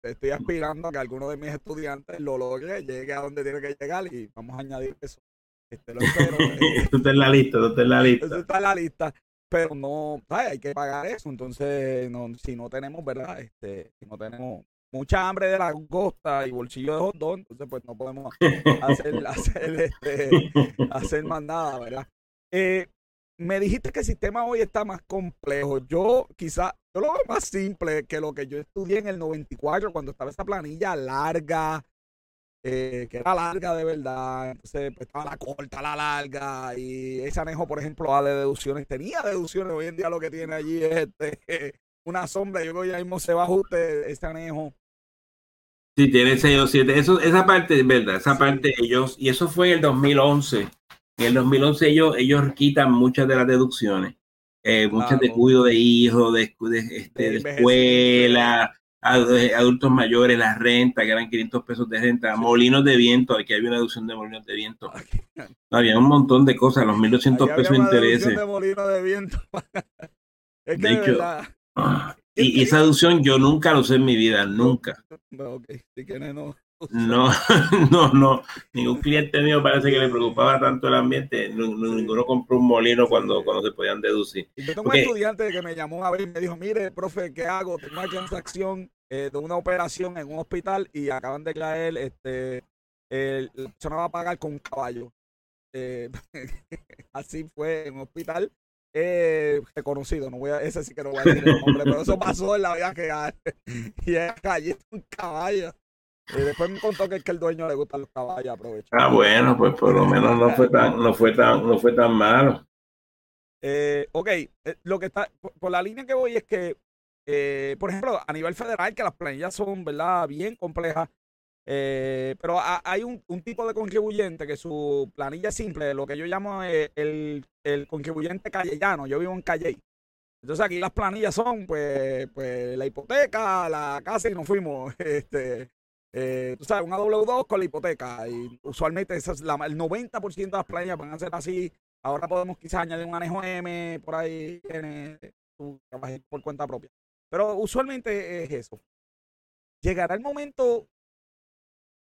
estoy aspirando a que alguno de mis estudiantes lo logre, llegue a donde tiene que llegar y vamos a añadir eso. Este, lo espero. Esto está en la lista, esto está en la lista. Esto está en la lista pero no, hay que pagar eso. Entonces, no, si no tenemos, ¿verdad? Este, si no tenemos mucha hambre de la costa y bolsillo de hot dog, entonces pues no podemos hacer, hacer, este, hacer más nada, ¿verdad? Eh, me dijiste que el sistema hoy está más complejo. Yo quizá, yo lo veo más simple que lo que yo estudié en el 94 cuando estaba esa planilla larga, eh, que era larga de verdad, entonces pues, estaba la corta, la larga, y ese anejo, por ejemplo, A de deducciones, tenía deducciones, hoy en día lo que tiene allí es este, una sombra, yo creo que ya mismo se va a ajuste ese anejo. Sí, tiene 6 o 7, eso, esa parte es verdad, esa parte ellos, y eso fue en el 2011, en el 2011 ellos, ellos quitan muchas de las deducciones, eh, muchas de cuidado de hijos, de, de, este, de escuela, adultos mayores, la renta, que eran 500 pesos de renta, molinos de viento, aquí había una deducción de molinos de viento. había un montón de cosas, los 1200 pesos de intereses. de molinos de viento. es que de hecho, ah, y, esa deducción yo nunca lo usé en mi vida, nunca. No, si no. No, no, no. Ningún cliente mío parece que le preocupaba tanto el ambiente. Ninguno compró un molino cuando, cuando se podían deducir. yo tengo un estudiante que me llamó a ver y me dijo, mire, profe, ¿qué hago? Tengo una transacción eh, de una operación en un hospital y acaban de caer, este, el, la persona va a pagar con un caballo. Eh, así fue en un hospital eh, reconocido, no voy a, ese sí que no voy a decir el nombre, pero eso pasó en la vida que y es un caballo. Y después me contó que es que el dueño le gustan los caballos, aprovecha. Ah, bueno, pues por lo menos no fue tan, no fue tan, no fue tan malo. Eh, ok, eh, lo que está, por, la línea que voy es que, eh, por ejemplo, a nivel federal, que las planillas son, ¿verdad?, bien complejas, eh, pero hay un, un, tipo de contribuyente que su planilla es simple, lo que yo llamo el, el contribuyente callellano. Yo vivo en Calle. Entonces aquí las planillas son, pues, pues la hipoteca, la casa y nos fuimos. Este, eh, tú sabes, una W2 con la hipoteca. Y usualmente esa el 90% de las playas van a ser así. Ahora podemos quizás añadir un anejo M por ahí, tú por cuenta propia. Pero usualmente es eso. Llegará el momento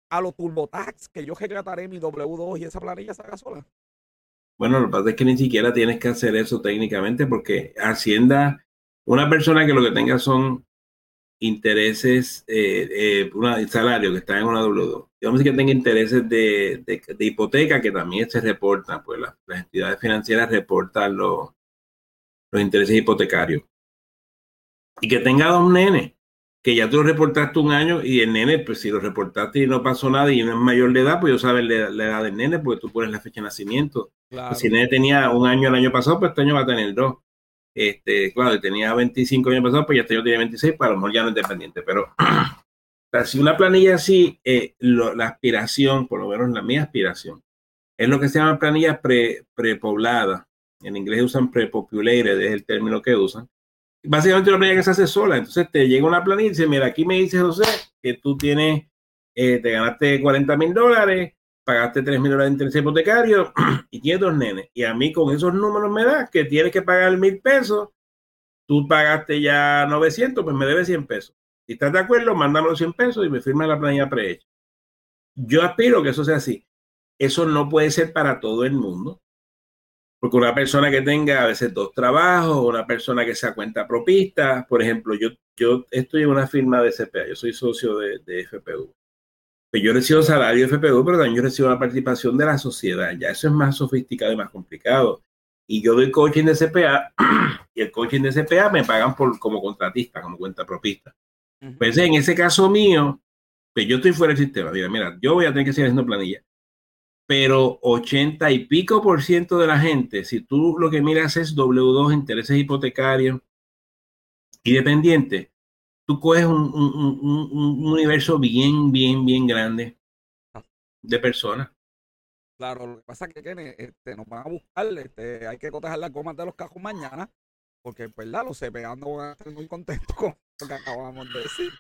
a los TurboTax que yo retrataré mi W2 y esa planilla se sola. Bueno, lo que pasa es que ni siquiera tienes que hacer eso técnicamente porque Hacienda, una persona que lo que tenga son intereses, eh, eh, una, salario que está en una W2. Digamos que tenga intereses de, de, hipoteca que también se reportan, pues las, entidades financieras reportan los, los intereses hipotecarios. Y que tenga dos nenes, que ya tú reportaste un año y el nene, pues si lo reportaste y no pasó nada y no es mayor de edad, pues yo sabes la, edad del nene porque tú pones la fecha de nacimiento. Pues si el nene tenía un año el año pasado, pues este año va a tener dos. Este, claro, tenía 25 años pasados, pues ya este año tiene 26, pues a lo mejor ya no es dependiente. Pero si una planilla así, eh, la aspiración, por lo menos la mi aspiración, es lo que se llama planilla pre, prepoblada. En inglés usan prepopulated, es el término que usan. Básicamente una planilla que se hace sola. Entonces te llega una planilla y dice, mira, aquí me dice José que tú tienes, eh, te ganaste 40 mil dólares, pagaste 3 mil dólares de interés hipotecario y tienes dos nenes. Y a mí con esos números me da que tienes que pagar mil pesos. Tú pagaste ya 900, pues me debes 100 pesos. Si estás de acuerdo, mándame los 100 pesos y me firma la planilla prehecha. Yo aspiro que eso sea así. Eso no puede ser para todo el mundo. Porque una persona que tenga a veces dos trabajos, una persona que sea cuenta propista, por ejemplo, yo, yo estoy en una firma de CPA, yo soy socio de, de FPU. Pues yo recibo salario de FPU, pero también yo recibo la participación de la sociedad. Ya eso es más sofisticado y más complicado. Y yo doy coaching de CPA y el coaching de CPA me pagan por, como contratista, como cuenta propista. Pues en ese caso mío, pues yo estoy fuera del sistema. Mira, mira, yo voy a tener que seguir haciendo planilla. pero 80 y pico por ciento de la gente, si tú lo que miras es W2, intereses hipotecarios y dependientes, tú coges un, universo bien, bien, bien grande de personas. Claro, lo que pasa es que este, nos van a buscar, este, hay que cotejar las gomas de los cajos mañana, porque, ¿verdad? Los CPA no van a estar muy contentos con lo que acabamos de decir.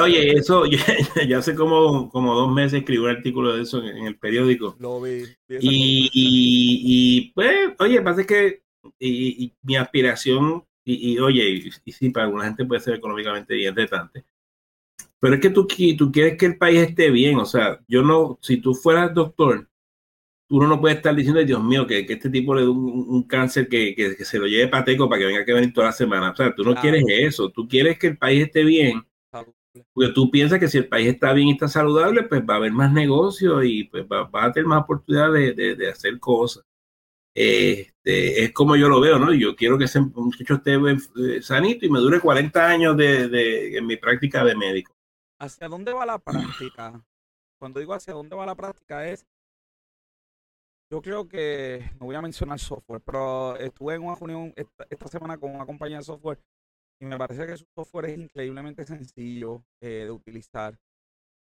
Oye, eso, ya, hace como, como dos meses escribí un artículo de eso en, el periódico. Lo vi. y, y, pues, oye, pasa que y, mi aspiración, y, oye, y, sí, para alguna gente puede ser económicamente bien retante, pero es que tú, tú quieres que el país esté bien, o sea, yo no, si tú fueras doctor, uno no puede estar diciendo, Dios mío, que, este tipo le dé un, cáncer que, que, se lo lleve pateco para que venga que venir toda la semana. O sea, tú no quieres eso, tú quieres que el país esté bien porque tú piensas que si el país está bien y está saludable, pues va a haber más negocio y pues va, a tener más oportunidad de, hacer cosas. Este, es como yo lo veo, ¿no? Yo quiero que ese muchacho esté eh, sanito y me dure 40 años de, en mi práctica de médico. ¿Hacia dónde va la práctica? Cuando digo hacia dónde va la práctica es, yo creo que, no voy a mencionar software, pero estuve en una reunión esta semana con una compañía de software y me parece que su software es increíblemente sencillo eh, de utilizar.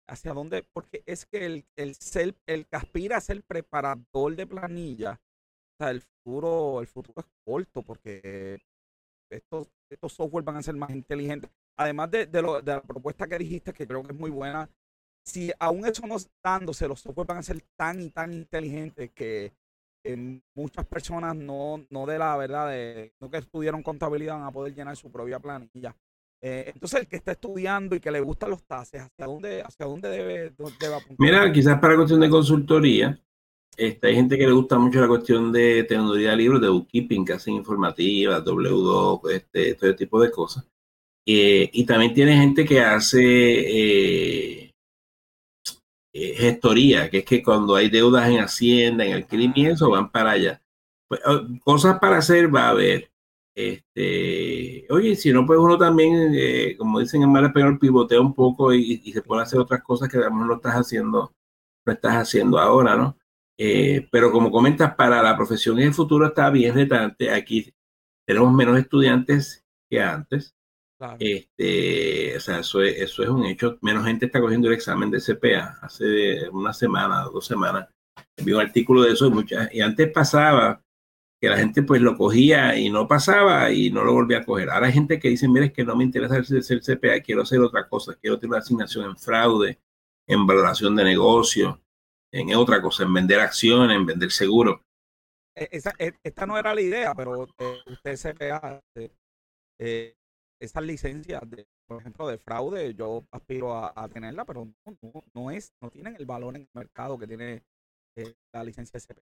¿Hacia dónde? Porque es que el, el, ser, el que aspira a ser preparador de planilla, sea, el futuro, el futuro es corto porque estos, estos software van a ser más inteligentes. Además de, de, la propuesta que dijiste, que creo que es muy buena, si aún eso no dándose, los software van a ser tan y tan inteligentes que muchas personas no, no de la verdad, de, no que estudiaron contabilidad van a poder llenar su propia planilla. Eh, entonces, el que está estudiando y que le gustan los tases, ¿hacia dónde, hacia dónde debe, debe apuntar? Mira, quizás para cuestión de consultoría, este, hay gente que le gusta mucho la cuestión de tecnología de libros, de bookkeeping, que hacen informativas, W2, este, todo tipo de cosas. Eh, y también tiene gente que hace eh, eh, gestoría, que es que cuando hay deudas en Hacienda, en el crimen, eso van para allá. Pues, oh, cosas para hacer va a haber. Este, oye, si no, pues uno también, eh, como dicen en mal español, pivotea un poco y, se puede hacer otras cosas que a lo mejor no estás haciendo, no estás haciendo ahora, ¿no? Eh, pero como comentas, para la profesión en el futuro está bien retante. Aquí tenemos menos estudiantes que antes. Este, o sea, eso es, eso es un hecho. Menos gente está cogiendo el examen de CPA. Hace una semana, dos semanas, vi un artículo de eso y, y antes pasaba que la gente pues lo cogía y no pasaba y no lo volvía a coger. Ahora hay gente que dice, mire, es que no me interesa ser CPA, quiero hacer otra cosa, quiero tener una asignación en fraude, en valoración de negocio, en otra cosa, en vender acciones, en vender seguro. E, e, esta no era la idea, pero eh, usted CPA, eh, eh esas licencias, de, por ejemplo, de fraude, yo aspiro a, tenerla, pero no, no, es, no tienen el valor en el mercado que tiene eh, la licencia SP.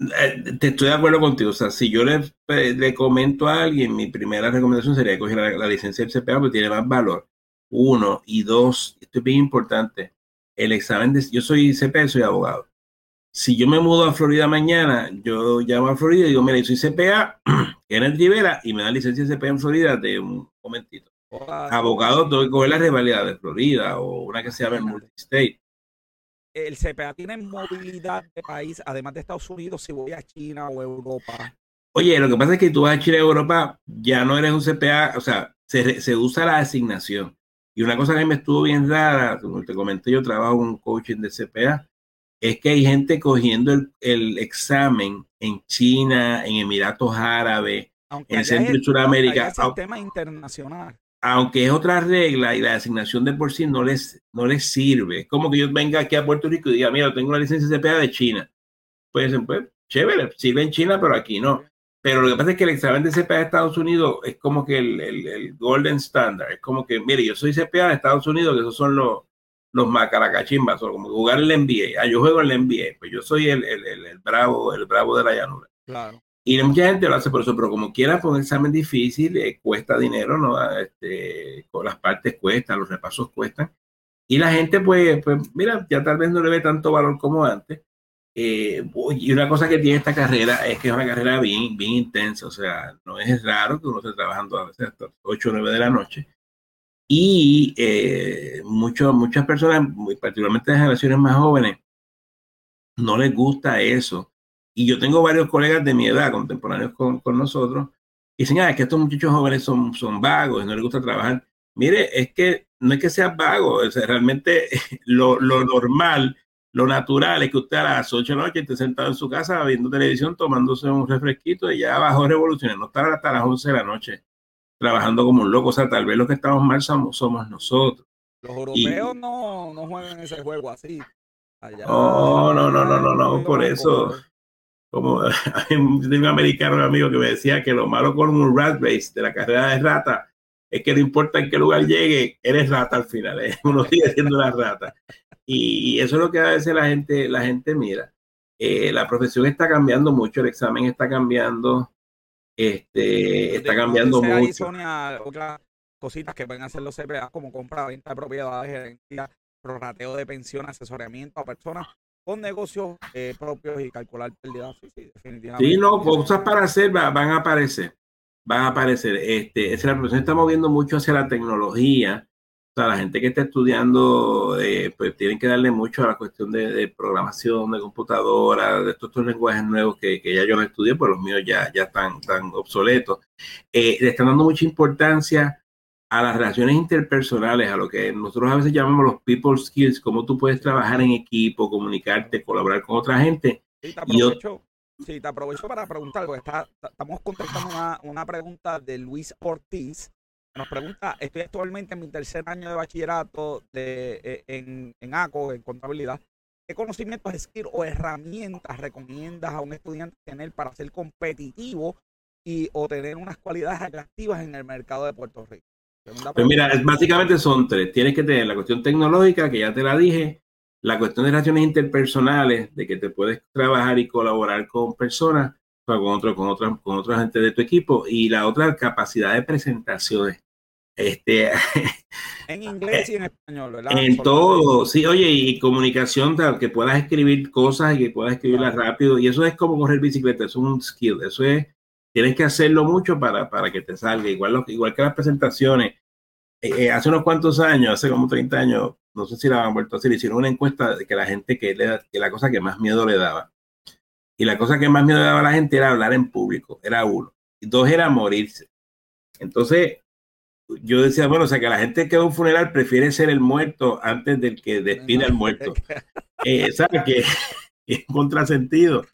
Eh, te estoy de acuerdo contigo. O sea, si yo le, le comento a alguien, mi primera recomendación sería coger la, licencia del CPA porque tiene más valor. Uno. Y dos, esto es bien importante. El examen de. Yo soy CPA, soy abogado. Si yo me mudo a Florida mañana, yo llamo a Florida y digo, mira, yo soy CPA, Kenneth Rivera, y me da licencia de CPA en Florida de un momentito. Abogado, tengo que coger la rivalidad de Florida o una que se llama Multistate. El CPA tiene movilidad de país, además de Estados Unidos, si voy a China o Europa. Oye, lo que pasa es que tú vas a China o Europa, ya no eres un CPA, o sea, se, usa la asignación. Y una cosa que me estuvo bien rara, como te comenté, yo trabajo en un coaching de CPA, es que hay gente cogiendo el, el examen en China, en Emiratos Árabes, en Centro y Sudamérica. tema internacional. Aunque es otra regla y la asignación de por sí no les, no les sirve. Es como que yo venga aquí a Puerto Rico y diga, mira, tengo una licencia CPA de China. Pues, pues chévere, sirve en China, pero aquí no. Pero lo que pasa es que el examen de CPA de Estados Unidos es como que el, el, golden standard. Es como que, mire, yo soy CPA de Estados Unidos, que esos son los, los macaracachimbas, o como jugar el NBA. Ah, yo juego el NBA, pues yo soy el, el, el, bravo, el bravo de la llanura. Claro. Y mucha gente lo hace por eso, pero como quiera, pues un examen difícil, eh, cuesta dinero, ¿no? Ah, este, con las partes cuestan, los repasos cuestan. Y la gente, pues, pues, mira, ya tal vez no le ve tanto valor como antes. Eh, y una cosa que tiene esta carrera es que es una carrera bien, bien intensa, o sea, no es raro que uno esté trabajando a veces hasta 8 o 9 de la noche. Y eh, muchas personas, muy particularmente de generaciones más jóvenes, no les gusta eso. Y yo tengo varios colegas de mi edad, contemporáneos con, con nosotros, y dicen, ah, que estos muchachos jóvenes son, son vagos, no les gusta trabajar. Mire, es que no es que sea vago, o realmente lo, lo, normal, lo natural es que usted a las 8 de la noche esté sentado en su casa viendo televisión, tomándose un refresquito y ya bajó revoluciones, no estar hasta las 11 de la noche trabajando como un loco. O sea, tal vez los que estamos mal somos, somos nosotros. Los europeos no, no juegan ese juego así. oh, no, no, no, no, no, por eso. Como hay un americano amigo que me decía que lo malo con un rat race de la carrera de rata es que no importa en qué lugar llegue, eres rata al final, ¿eh? uno sigue siendo la rata. Y, eso es lo que a veces la gente, la gente mira. Eh, la profesión está cambiando mucho, el examen está cambiando, este, está cambiando mucho. Sonia, otras cositas que pueden hacer los CPA como compra, venta de propiedades, gerencia, prorrateo de pensión, asesoramiento a personas con negocios eh, propios y calcular pérdidas. Sí, sí, definitivamente. Sí, no, cosas para hacer van a aparecer van a aparecer. Este, la profesión está moviendo mucho hacia la tecnología. Sea, la gente que está estudiando, eh, pues tienen que darle mucho a la cuestión de, programación, de computadora, de estos, lenguajes nuevos que, ya yo no estudié, pues los míos ya, ya están, tan obsoletos. Eh, le están dando mucha importancia a las relaciones interpersonales, a lo que nosotros a veces llamamos los people skills, cómo tú puedes trabajar en equipo, comunicarte, colaborar con otra gente. y, Sí, te aprovecho para preguntar, porque está, estamos contestando una, una, pregunta de Luis Ortiz. Nos pregunta, estoy actualmente en mi tercer año de bachillerato de, eh, en, en ACO, en contabilidad. ¿Qué conocimientos, skill o herramientas recomiendas a un estudiante tener para ser competitivo y o tener unas cualidades atractivas en el mercado de Puerto Rico? Pues mira, básicamente son tres. Tienes que tener la cuestión tecnológica, que ya te la dije, la cuestión de relaciones interpersonales, de que te puedes trabajar y colaborar con personas, con, otro, con, otra, con otra gente de tu equipo, y la otra, capacidad de presentaciones. Este, en inglés y en español, ¿verdad? En todo, sí, oye, y comunicación, tal, que puedas escribir cosas y que puedas escribirlas rápido, y eso es como correr bicicleta, es un skill, eso es, tienes que hacerlo mucho para, para que te salga, igual, igual que las presentaciones. Eh, eh, hace unos cuantos años, hace como 30 años, no sé si la han vuelto a hacer, hicieron una encuesta de que la gente que, le, que la cosa que más miedo le daba. Y la cosa que más miedo le daba a la gente era hablar en público, era uno. Y dos era morirse. Entonces, yo decía, bueno, o sea, que la gente que va a un funeral prefiere ser el muerto antes del que despide al muerto. Eh, ¿Sabes? Que es contrasentido.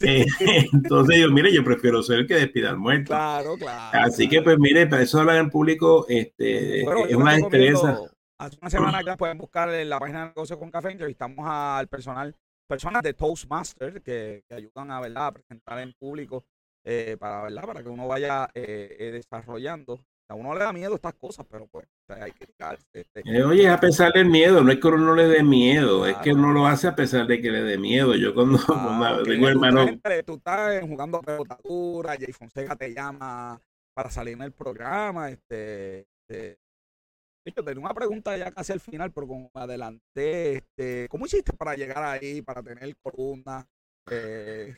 Eh, entonces yo, mire, yo prefiero ser el que despida al muerto. Claro, claro. Así que, pues, mire, para eso hablar en público este, es una destreza. Hace una semana ya pueden buscar en la página de negocio con café, entrevistamos al personal, personas de Toastmaster que, que ayudan a, ¿verdad? a presentar en público eh, para, ¿verdad? para que uno vaya eh, desarrollando. A uno le da miedo estas cosas, pero pues hay que este, oye, a pesar del miedo, no es que uno no le dé miedo, es que uno lo hace a pesar de que le dé miedo. Yo cuando, ah, tengo hermano. Tú estás jugando pelotadura, Jay Fonseca te llama para salir en el programa, este, este tenía una pregunta ya casi al final, pero como adelanté, este, ¿cómo hiciste para llegar ahí, para tener columna? Eh,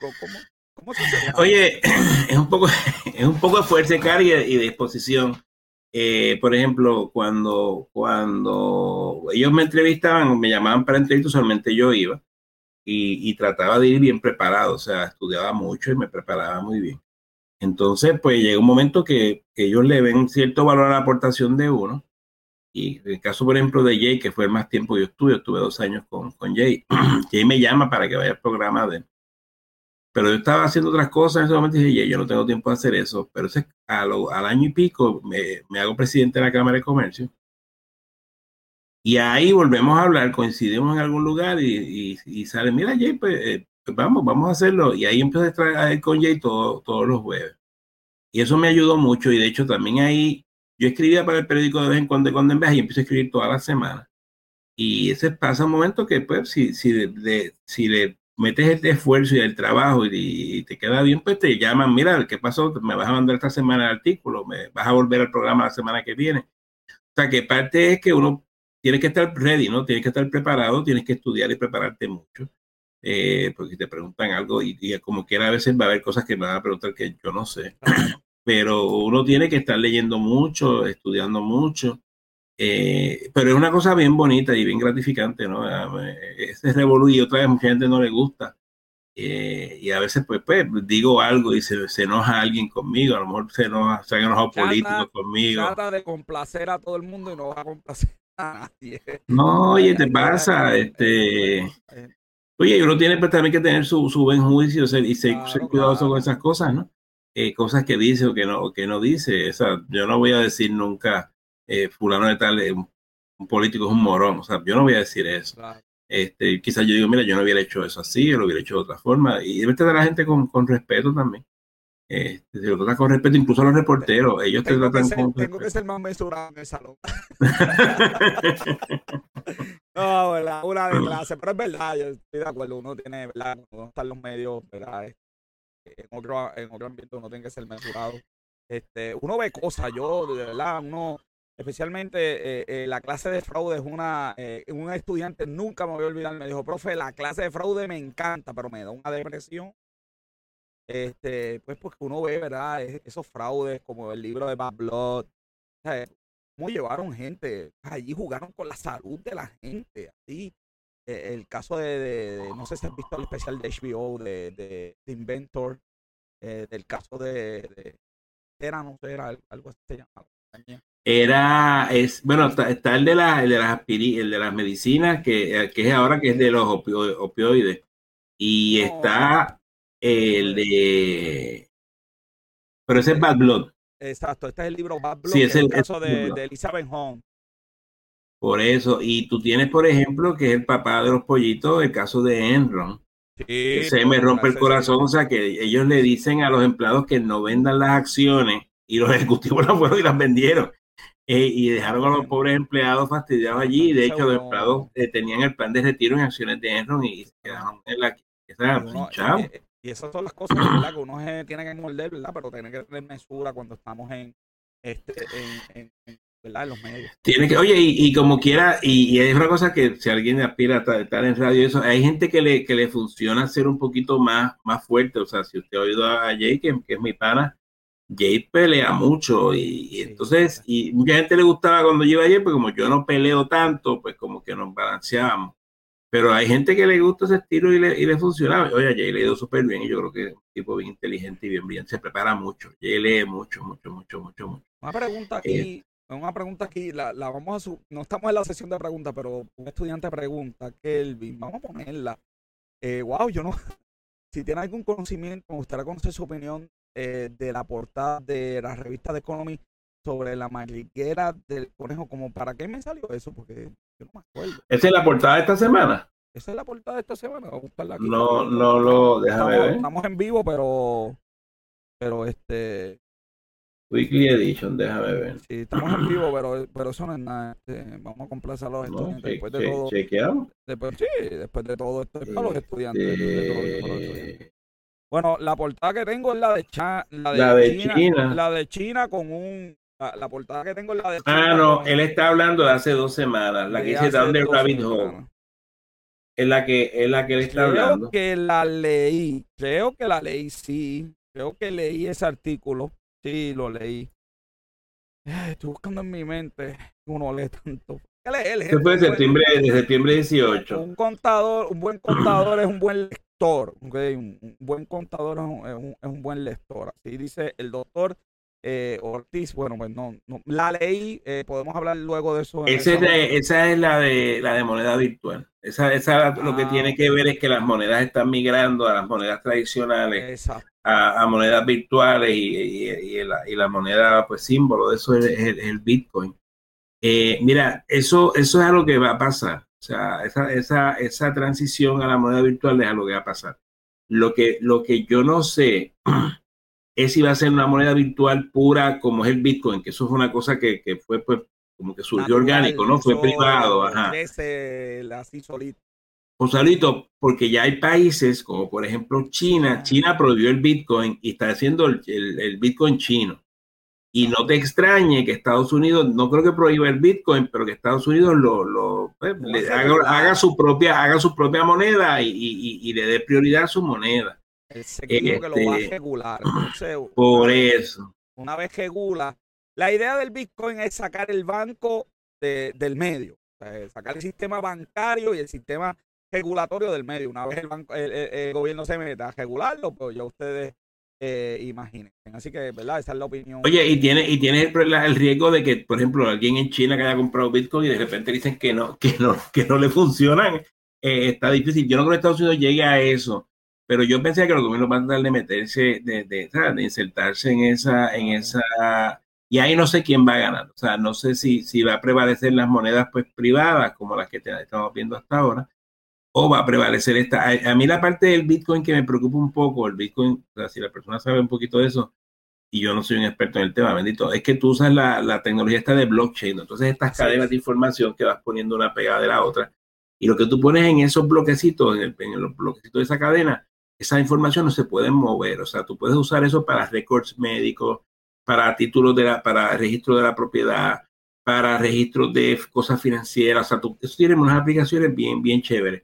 ¿cómo, Oye, es un poco, es un poco de fuerza, carga y disposición. Eh, por ejemplo, cuando, cuando ellos me entrevistaban, me llamaban para entrevistas, solamente yo iba y, trataba de ir bien preparado, o sea, estudiaba mucho y me preparaba muy bien. Entonces, pues llega un momento que, ellos le ven cierto valor a la aportación de uno. Y el caso, por ejemplo, de Jay, que fue el más tiempo que yo estuve, estuve dos años con, con Jay. Jay me llama para que vaya al programa de. Pero yo estaba haciendo otras cosas en ese momento y dije, yo no tengo tiempo de hacer eso. Pero ese, al año y pico me, me hago presidente de la Cámara de Comercio. Y ahí volvemos a hablar, coincidimos en algún lugar y, y, sale, mira, Jay, pues eh, vamos, vamos a hacerlo. Y ahí empecé a trabajar con Jay todos los jueves. Y eso me ayudó mucho. Y de hecho, también ahí yo escribía para el periódico de vez en cuando, cuando en vez, y empiezo a escribir toda la semana. Y ese pasa un momento que, pues, si, si, de, si le metes el esfuerzo y el trabajo y, te queda bien, pues te llaman, mira, ¿qué pasó? Me vas a mandar esta semana el artículo, me vas a volver al programa la semana que viene. O sea, que parte es que uno tiene que estar ready, ¿no? Tienes que estar preparado, tienes que estudiar y prepararte mucho. Eh, porque si te preguntan algo y, como quiera a veces va a haber cosas que me van a preguntar que yo no sé, pero uno tiene que estar leyendo mucho, estudiando mucho Eh, pero es una cosa bien bonita y bien gratificante, ¿no? Ese revolú y otra vez mucha gente no le gusta. Eh, y a veces, pues, pues, digo algo y se, se, enoja alguien conmigo, a lo mejor se enoja, se han enojado políticos conmigo. Trata de complacer a todo el mundo y no va a complacer a nadie. No, oye, te pasa, este... Oye, uno tiene pues, también que tener su, su buen juicio y ser, cuidadoso con esas cosas, ¿no? Eh, cosas que dice o que no, que no dice. O sea, yo no voy a decir nunca, eh, fulano de tal, un, político es un morón. O sea, yo no voy a decir eso. Este, quizás yo digo, mira, yo no hubiera hecho eso así, yo lo hubiera hecho de otra forma. Y debe tratar a la gente con, con respeto también. Este, si lo tratan con respeto, incluso a los reporteros, ellos te tratan con Tengo que ser más mesurado en el salón. no, ¿verdad? Una de clase, pero es verdad, yo estoy de acuerdo, uno tiene, ¿verdad? Uno está en los medios, ¿verdad? En otro, en otro ambiente uno tiene que ser mesurado. Este, uno ve cosas, yo, de verdad, uno, especialmente eh, eh, la clase de fraude es una, eh, un estudiante nunca me voy a olvidar, me dijo, profe, la clase de fraude me encanta, pero me da una depresión este, pues porque uno ve, ¿verdad? esos fraudes como el libro de Bad Blood. Sea, cómo llevaron gente, allí jugaron con la salud de la gente, así. E, el caso de, no sé si has visto el especial de HBO de, de, Inventor, eh, del caso de, era, no sé, era algo así se llamaba. Era, es, bueno, está, el de la, el de las el de las medicinas, que, eh, que es ahora que es de los opioides. Y está el de. Pero ese es Bad Blood. Exacto, este es el libro Bad Blood, sí, es el, caso de, de, Elizabeth Holmes. Por eso, y tú tienes, por ejemplo, que es el papá de los pollitos, el caso de Enron. Sí, se me rompe el corazón, o sea, que ellos le dicen a los empleados que no vendan las acciones y los ejecutivos las fueron y las vendieron. Eh, y dejaron a los pobres empleados fastidiados allí. De hecho, los empleados eh, tenían el plan de retiro en acciones de Enron y se quedaron en la. Y esas son las cosas ¿verdad? que uno tiene que morder, ¿verdad? Pero tiene que tener mesura cuando estamos en, este, en, ¿verdad? en los medios. Tiene que, oye, y, como quiera, y, hay una cosa que si alguien aspira a estar en radio, eso, hay gente que le, que le funciona ser un poquito más, más fuerte. O sea, si usted ha oído a Jay, que, es mi pana, Jay pelea mucho y, entonces, y mucha gente le gustaba cuando yo iba ayer, porque como yo no peleo tanto, pues como que nos balanceábamos. Pero hay gente que le gusta ese estilo y le, y le funciona. Oye, Jay le ha ido súper bien y yo creo que es un tipo bien inteligente y bien bien. Se prepara mucho. Jay lee mucho, mucho, mucho, mucho, mucho. Una pregunta aquí, eh, una pregunta aquí, la, la vamos a su, no estamos en la sesión de preguntas, pero un estudiante pregunta, Kelvin, vamos a ponerla. Eh, wow, yo no, si tiene algún conocimiento, me gustaría conocer su opinión eh, de la portada de la revista de Economy sobre la madriguera del conejo, como para qué me salió eso, porque yo no me acuerdo. ¿Esa es la portada de esta semana? Esa es la portada de esta semana, a buscarla aquí. No, no lo, déjame estamos, ver. Estamos en vivo, pero, pero este... Weekly Edition, déjame ver. Sí, estamos en vivo, pero, pero eso no es nada. Este, vamos a complacer a los estudiantes. después de todo, chequeado. Después, sí, después de todo esto es para los estudiantes. Bueno, la portada que tengo es la de, la de, China, La de China con un la, portada que tengo es la de. Ah, no, él está hablando de hace dos semanas, la que dice Down the Rabbit Hole. Es la que, es la que él está hablando. Creo que la leí, creo que la leí, sí. Creo que leí ese artículo. Sí, lo leí. Estoy buscando en mi mente. Uno lee tanto. ¿Qué lee fue de septiembre, de septiembre 18. Un contador, un buen contador es un buen lector. Un, buen contador es un, es un buen lector. Así dice el doctor eh, Ortiz, bueno, pues no, la ley, eh, podemos hablar luego de eso. esa es la de la de moneda virtual. Esa, esa lo que ah, tiene que ver es que las monedas están migrando a las monedas tradicionales, a, monedas virtuales y, y, la, moneda, pues símbolo de eso es, el, Bitcoin. Eh, mira, eso, eso es algo que va a pasar. O sea, esa, esa, esa transición a la moneda virtual es algo que va a pasar. Lo que, lo que yo no sé es si va a ser una moneda virtual pura como es el Bitcoin, que eso fue una cosa que, que fue pues como que surgió orgánico, ¿no? Fue privado, ajá. así solito. O solito, porque ya hay países como por ejemplo China, China prohibió el Bitcoin y está haciendo el, el, Bitcoin chino. Y no te extrañe que Estados Unidos, no creo que prohíba el Bitcoin, pero que Estados Unidos lo, lo pues, haga, su propia, haga su propia moneda y, y, y le dé prioridad a su moneda. El que lo va a este, regular. por eso. Una vez regula. La idea del Bitcoin es sacar el banco del medio. sacar el sistema bancario y el sistema regulatorio del medio. Una vez el, banco, el, gobierno se meta a regularlo, pues ya ustedes eh, imaginen. Así que, ¿verdad? Esa es la opinión. Oye, y tiene, y tiene el, riesgo de que, por ejemplo, alguien en China que haya comprado Bitcoin y de repente dicen que no, que no, que no le funcionan. Eh, está difícil. Yo no creo que Estados Unidos llegue a eso. Pero yo pensé que los gobiernos van a tratar de meterse, de, de, de, insertarse en esa, en esa, y ahí no sé quién va a ganar. O sea, no sé si, si va a prevalecer las monedas pues privadas como las que estamos viendo hasta ahora, o va a prevalecer esta. A, mí la parte del Bitcoin que me preocupa un poco, el Bitcoin, o sea, si la persona sabe un poquito de eso, y yo no soy un experto en el tema, bendito, es que tú usas la, la tecnología esta de blockchain, entonces estas cadenas de información que vas poniendo una pegada de la otra, y lo que tú pones en esos bloquecitos, en, en los bloquecitos de esa cadena, esa información no se puede mover. O sea, tú puedes usar eso para récords médicos, para títulos de la, para registro de la propiedad, para registros de cosas financieras. O sea, tú, eso tiene unas aplicaciones bien, bien chéveres.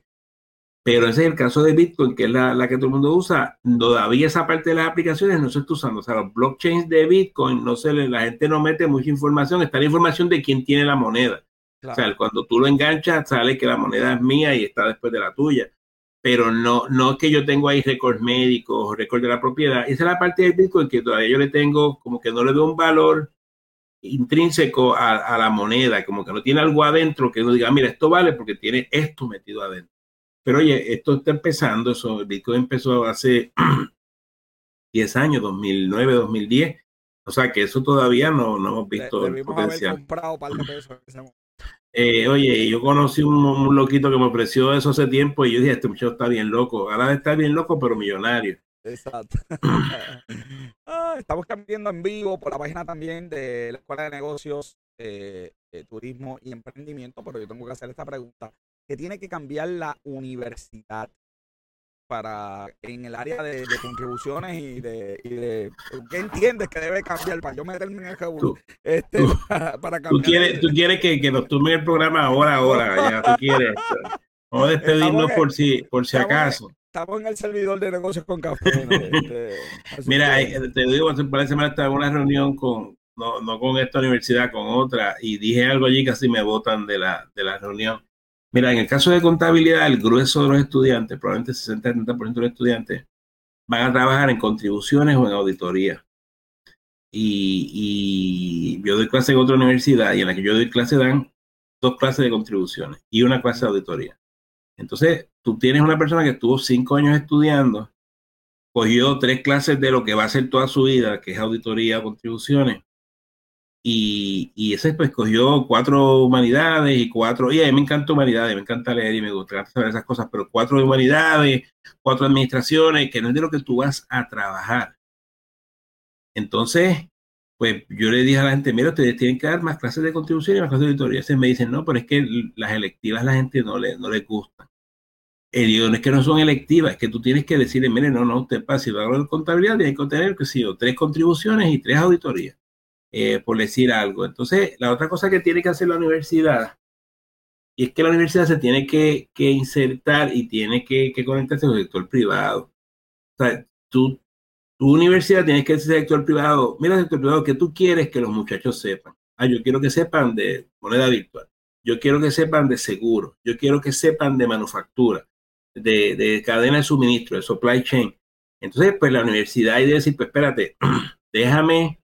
Pero ese es el caso de Bitcoin, que es la, la, que todo el mundo usa. Todavía esa parte de las aplicaciones no se está usando. O sea, los blockchains de Bitcoin, no se la gente no mete mucha información. Está la información de quién tiene la moneda. O sea, cuando tú lo enganchas, sale que la moneda es mía y está después de la tuya pero no, no es que yo tengo ahí récords médicos, récords de la propiedad. Esa es la parte del Bitcoin que todavía yo le tengo, como que no le doy un valor intrínseco a, la moneda, como que no tiene algo adentro que uno diga, mira, esto vale porque tiene esto metido adentro. Pero oye, esto está empezando, eso, el Bitcoin empezó hace 10 años, 2009, 2010. O sea que eso todavía no, no hemos visto el potencial. comprado eh, oye, yo conocí un, loquito que me ofreció eso hace tiempo y yo dije, este muchacho está bien loco. Ahora está bien loco, pero millonario. Exacto. Ah, estamos cambiando en vivo por la página también de la Escuela de Negocios, eh, Turismo y Emprendimiento, pero yo tengo que hacer esta pregunta. ¿Qué tiene que cambiar la universidad para en el área de, contribuciones y de, y de, qué entiendes que debe cambiar para yo meterme en el juego este, para, cambiar. Tú quieres, tú quieres que, que nos tome el programa ahora, ahora, ya tú quieres. Vamos a despedirnos por si, por si acaso. Estamos en el servidor de negocios con café. Este, Mira, te digo, hace un par de semanas estaba en una reunión con, no, no con esta universidad, con otra, y dije algo allí casi me botan de la, de la reunión Mira, en el caso de contabilidad, el grueso de los estudiantes, probablemente 60-70% de los estudiantes, van a trabajar en contribuciones o en auditoría. Y, yo doy clase en otra universidad y en la que yo doy clase dan dos clases de contribuciones y una clase de auditoría. Entonces, tú tienes una persona que estuvo cinco años estudiando, cogió tres clases de lo que va a hacer toda su vida, que es auditoría contribuciones, y, ese pues cogió cuatro humanidades y cuatro, y a mí me encanta humanidades, me encanta leer y me gusta saber esas cosas, pero cuatro humanidades, cuatro administraciones, que no es de lo que tú vas a trabajar. Entonces, pues yo le dije a la gente, mira, ustedes tienen que dar más clases de contribución y más clases de auditoría. Entonces me dicen, no, pero es que las electivas la gente no le, no le gustan. El digo, no es que no son electivas, es que tú tienes que decirle, mire, no, no, usted para si va a contabilidad tiene que tener, que sí, tres contribuciones y tres auditorías. Eh, por decir algo. Entonces, la otra cosa que tiene que hacer la universidad, y es que la universidad se tiene que, insertar y tiene que, conectarse con el sector privado. Tú, tu universidad tiene que ser sector privado. Mira, sector privado, que tú quieres que los muchachos sepan? Ah, yo quiero que sepan de moneda virtual. Yo quiero que sepan de seguro. Yo quiero que sepan de manufactura, de, de cadena de suministro, de supply chain. Entonces, pues la universidad hay de decir, pues espérate, déjame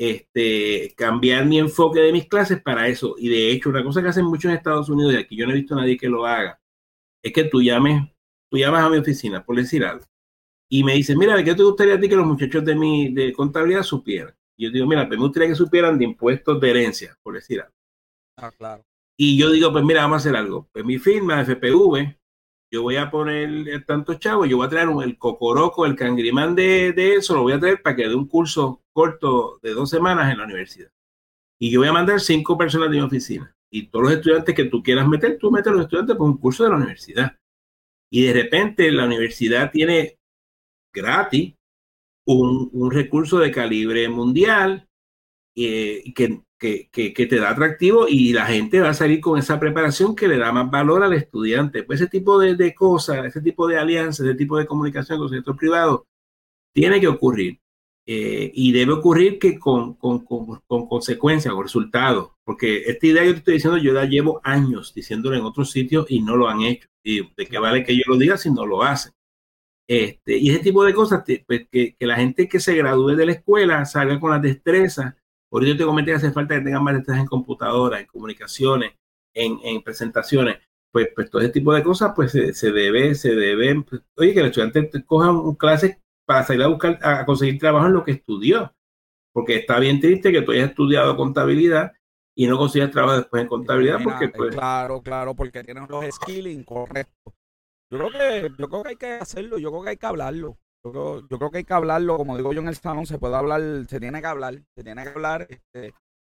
este, cambiar mi enfoque de mis clases para eso. Y de hecho, una cosa que hacen muchos en Estados Unidos, y aquí yo no he visto a nadie que lo haga, es que tú llames, tú llamas a mi oficina, por decir algo, y me dices, mira, ¿de qué te gustaría a ti que los muchachos de mi de contabilidad supieran? Y yo digo, mira, pues me gustaría que supieran de impuestos de herencia, por decir algo. Ah, claro. Y yo digo, pues mira, vamos a hacer algo. Pues mi firma, FPV, yo voy a poner tantos chavos, yo voy a traer el cocoroco, el cangrimán de, de, eso, lo voy a traer para que dé un curso corto de dos semanas en la universidad. Y yo voy a mandar cinco personas de mi oficina. Y todos los estudiantes que tú quieras meter, tú metes a los estudiantes por un curso de la universidad. Y de repente la universidad tiene gratis un, un recurso de calibre mundial eh, que que, que, te da atractivo y la gente va a salir con esa preparación que le da más valor al estudiante. Pues ese tipo de, de cosas, ese tipo de alianzas, ese tipo de comunicación con el sector privado, tiene que ocurrir. Eh, y debe ocurrir que con, con, con, con consecuencias, con resultados, Porque esta idea yo te estoy diciendo, yo la llevo años diciéndolo en otros sitios y no lo han hecho. ¿Y de qué vale que yo lo diga si no lo hacen? Este, y ese tipo de cosas, pues, que, la gente que se gradúe de la escuela salga con las destrezas. Eso te comenté que hace falta que tengan más destrezas en computadora, en comunicaciones, en, presentaciones. Pues, pues todo ese tipo de cosas, pues se, debe, se debe, pues, oye, que el estudiante coja un clase para salir a buscar, a conseguir trabajo en lo que estudió. Porque está bien triste que tú hayas estudiado contabilidad y no consigas trabajo después en contabilidad porque pues... Claro, claro, porque tienen los skills incorrectos. Yo creo que, yo creo que hay que hacerlo, yo creo que hay que hablarlo. Yo creo, yo creo que hay que hablarlo, como digo yo en el salón, se puede hablar, se tiene que hablar, se tiene que hablar este,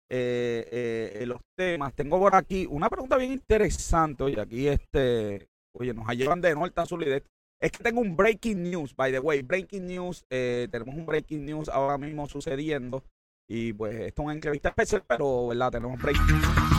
eh, eh, los temas. Tengo por aquí una pregunta bien interesante, oye, aquí este, oye, nos llevan de norte a sur y de es que tengo un breaking news, by the way, breaking news, eh, tenemos un breaking news ahora mismo sucediendo y pues esto es una entrevista especial, pero verdad, tenemos breaking news.